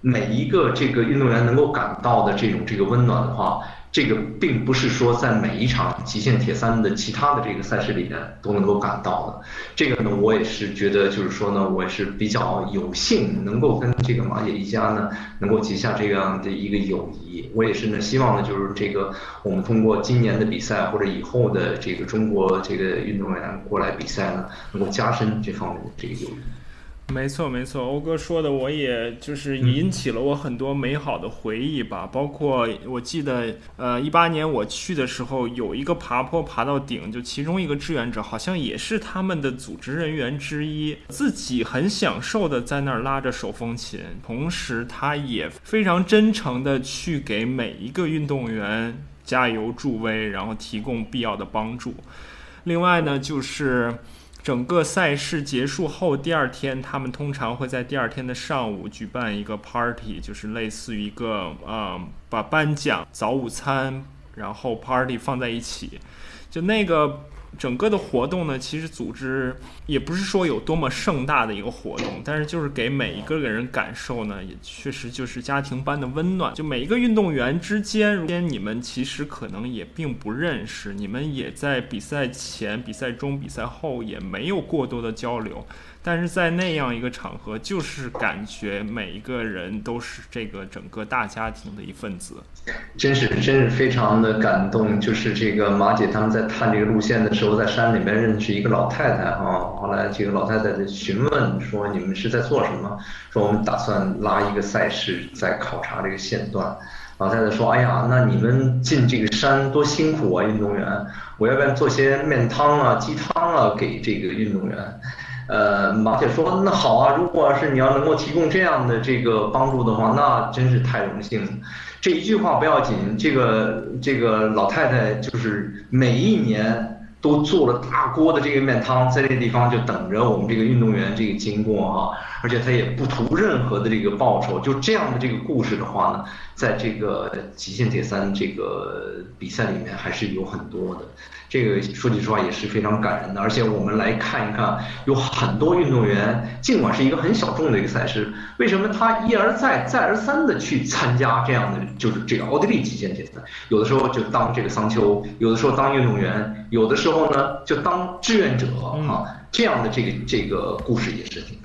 每一个这个运动员能够感到的这种这个温暖的话，这个并不是说在每一场极限铁三的其他的这个赛事里面都能够感到的。这个呢，我也是觉得就是说呢，我也是比较有幸能够跟这个马姐一家呢能够结下这样的一个友谊。我也是呢，希望呢就是这个我们通过今年的比赛或者以后的这个中国这个运动员过来比赛呢，能够加深这方面的这个友谊。没错，没错，欧哥说的，我也就是引起了我很多美好的回忆吧。包括我记得，呃，一八年我去的时候，有一个爬坡爬到顶，就其中一个志愿者好像也是他们的组织人员之一，自己很享受的在那儿拉着手风琴，同时他也非常真诚的去给每一个运动员加油助威，然后提供必要的帮助。另外呢，就是。整个赛事结束后，第二天他们通常会在第二天的上午举办一个 party，就是类似于一个呃，把颁奖、早午餐，然后 party 放在一起，就那个。整个的活动呢，其实组织也不是说有多么盛大的一个活动，但是就是给每一个人感受呢，也确实就是家庭般的温暖。就每一个运动员之间，你们其实可能也并不认识，你们也在比赛前、比赛中、比赛后也没有过多的交流。但是在那样一个场合，就是感觉每一个人都是这个整个大家庭的一份子，真是真是非常的感动。就是这个马姐他们在探这个路线的时候，在山里面认识一个老太太哈，后来这个老太太就询问说：“你们是在做什么？”说我们打算拉一个赛事，在考察这个线段。老太太说：“哎呀，那你们进这个山多辛苦啊，运动员！我要不然做些面汤啊、鸡汤啊给这个运动员。”呃，马姐说那好啊，如果是你要能够提供这样的这个帮助的话，那真是太荣幸了。这一句话不要紧，这个这个老太太就是每一年都做了大锅的这个面汤，在这个地方就等着我们这个运动员这个经过哈，而且她也不图任何的这个报酬，就这样的这个故事的话呢，在这个极限铁三这个比赛里面还是有很多的。这个说句实话也是非常感人的，而且我们来看一看，有很多运动员，尽管是一个很小众的一个赛事，为什么他一而再、再而三的去参加这样的，就是这个奥地利极限铁三，有的时候就当这个桑丘，有的时候当运动员，有的时候呢就当志愿者啊，这样的这个这个故事也是挺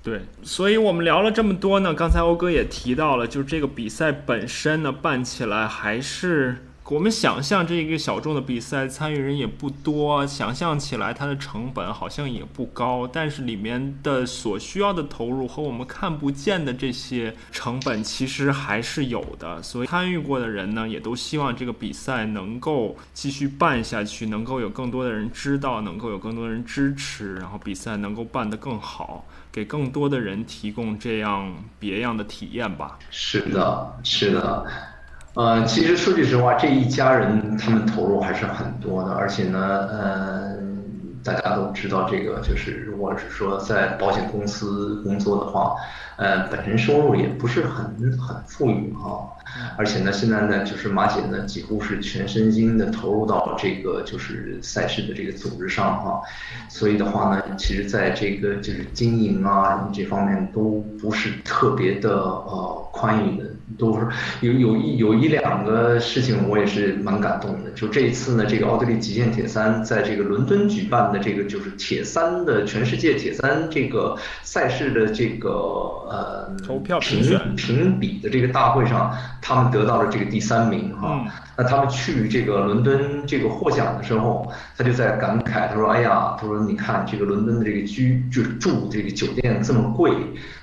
对，所以我们聊了这么多呢，刚才欧哥也提到了，就是这个比赛本身呢办起来还是。我们想象这个小众的比赛参与人也不多，想象起来它的成本好像也不高，但是里面的所需要的投入和我们看不见的这些成本其实还是有的。所以参与过的人呢，也都希望这个比赛能够继续办下去，能够有更多的人知道，能够有更多人支持，然后比赛能够办得更好，给更多的人提供这样别样的体验吧。是的，是的。呃，其实说句实话，这一家人他们投入还是很多的，而且呢，呃，大家都知道这个，就是如果是说在保险公司工作的话，呃，本身收入也不是很很富裕啊。而且呢，现在呢，就是马姐呢，几乎是全身心的投入到这个就是赛事的这个组织上哈，所以的话呢，其实在这个就是经营啊什么这方面都不是特别的呃宽裕的。都是有有一有一两个事情，我也是蛮感动的。就这一次呢，这个奥地利极限铁三在这个伦敦举办的这个就是铁三的全世界铁三这个赛事的这个呃投票评选评比的这个大会上，他们得到了这个第三名哈。那他们去这个伦敦这个获奖的时候，他就在感慨，他说：“哎呀，他说你看这个伦敦的这个居就住这个酒店这么贵，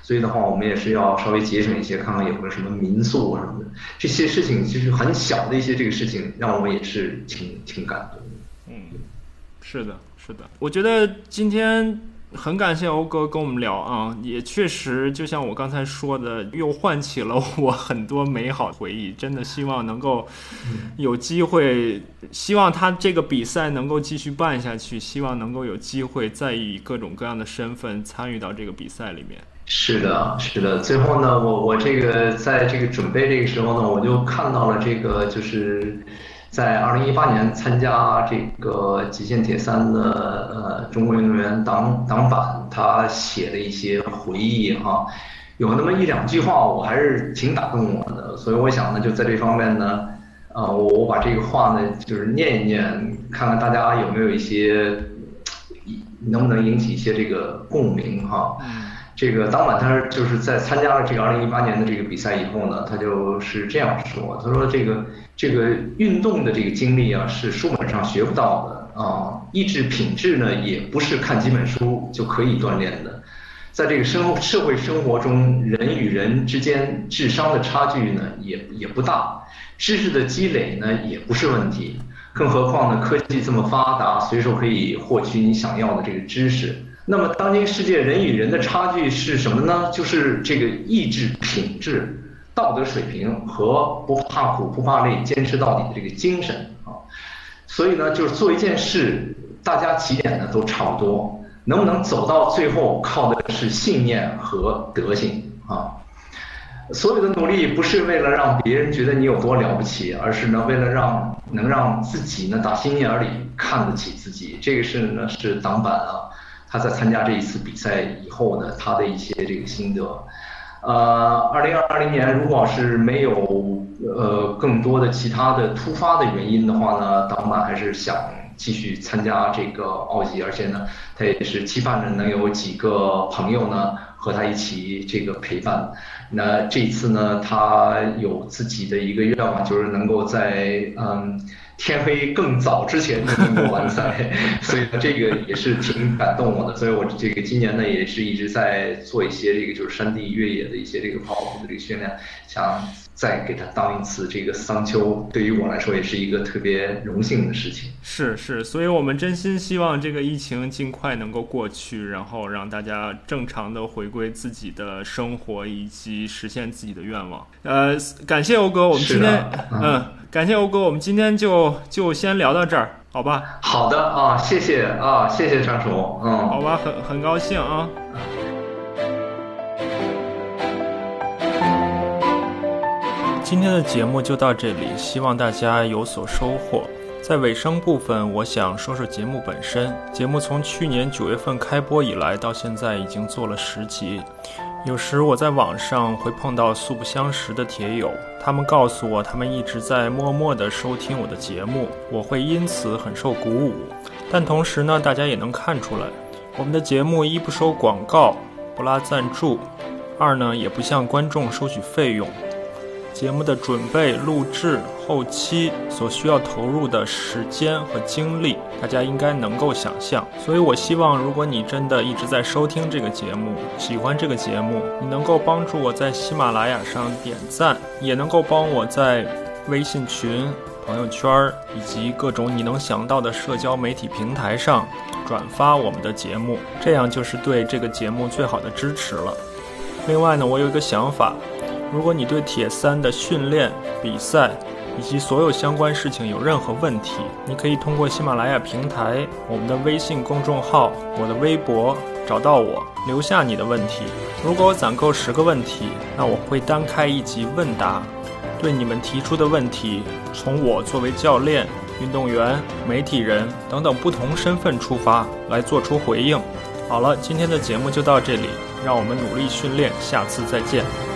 所以的话，我们也是要稍微节省一些，看看有没有什么民宿啊什么的。这些事情其实很小的一些这个事情，让我们也是挺挺感动的。嗯，是的，是的，我觉得今天。很感谢欧哥跟我们聊啊，也确实就像我刚才说的，又唤起了我很多美好回忆。真的希望能够有机会，希望他这个比赛能够继续办下去，希望能够有机会再以各种各样的身份参与到这个比赛里面。是的，是的。最后呢，我我这个在这个准备这个时候呢，我就看到了这个就是。在二零一八年参加这个极限铁三的呃中国运动员党党板，他写的一些回忆哈，有那么一两句话我还是挺打动我的，所以我想呢就在这方面呢，呃我我把这个话呢就是念一念，看看大家有没有一些，能不能引起一些这个共鸣哈。这个当晚他就是在参加了这个二零一八年的这个比赛以后呢，他就是这样说，他说这个这个运动的这个经历啊是书本上学不到的啊，意志品质呢也不是看几本书就可以锻炼的，在这个生社会生活中，人与人之间智商的差距呢也也不大，知识的积累呢也不是问题，更何况呢科技这么发达，随手可以获取你想要的这个知识。那么，当今世界人与人的差距是什么呢？就是这个意志品质、道德水平和不怕苦不怕累、坚持到底的这个精神啊。所以呢，就是做一件事，大家起点呢都差不多，能不能走到最后，靠的是信念和德行啊。所有的努力不是为了让别人觉得你有多了不起，而是呢，为了让能让自己呢打心眼里看得起自己。这个是呢是挡板啊。他在参加这一次比赛以后呢，他的一些这个心得，呃，二零二零年如果是没有呃更多的其他的突发的原因的话呢，党板还是想继续参加这个奥吉，而且呢，他也是期盼着能有几个朋友呢和他一起这个陪伴。那这次呢，他有自己的一个愿望，就是能够在嗯。天黑更早之前就能够完赛，所以，这个也是挺感动我的。所以我这个今年呢，也是一直在做一些这个就是山地越野的一些这个跑步的这个训练，想再给他当一次这个桑丘，对于我来说也是一个特别荣幸的事情。是是，所以我们真心希望这个疫情尽快能够过去，然后让大家正常的回归自己的生活，以及实现自己的愿望。呃，感谢欧哥，我们今天嗯。感谢欧哥，我们今天就就先聊到这儿，好吧？好的啊，谢谢啊，谢谢张叔，嗯，好吧，很很高兴啊。今天的节目就到这里，希望大家有所收获。在尾声部分，我想说说节目本身。节目从去年九月份开播以来，到现在已经做了十集。有时我在网上会碰到素不相识的铁友，他们告诉我，他们一直在默默地收听我的节目，我会因此很受鼓舞。但同时呢，大家也能看出来，我们的节目一不收广告，不拉赞助；二呢，也不向观众收取费用。节目的准备、录制、后期所需要投入的时间和精力，大家应该能够想象。所以我希望，如果你真的一直在收听这个节目，喜欢这个节目，你能够帮助我在喜马拉雅上点赞，也能够帮我在微信群、朋友圈以及各种你能想到的社交媒体平台上转发我们的节目，这样就是对这个节目最好的支持了。另外呢，我有一个想法。如果你对铁三的训练、比赛以及所有相关事情有任何问题，你可以通过喜马拉雅平台、我们的微信公众号、我的微博找到我，留下你的问题。如果我攒够十个问题，那我会单开一集问答。对你们提出的问题，从我作为教练、运动员、媒体人等等不同身份出发来做出回应。好了，今天的节目就到这里，让我们努力训练，下次再见。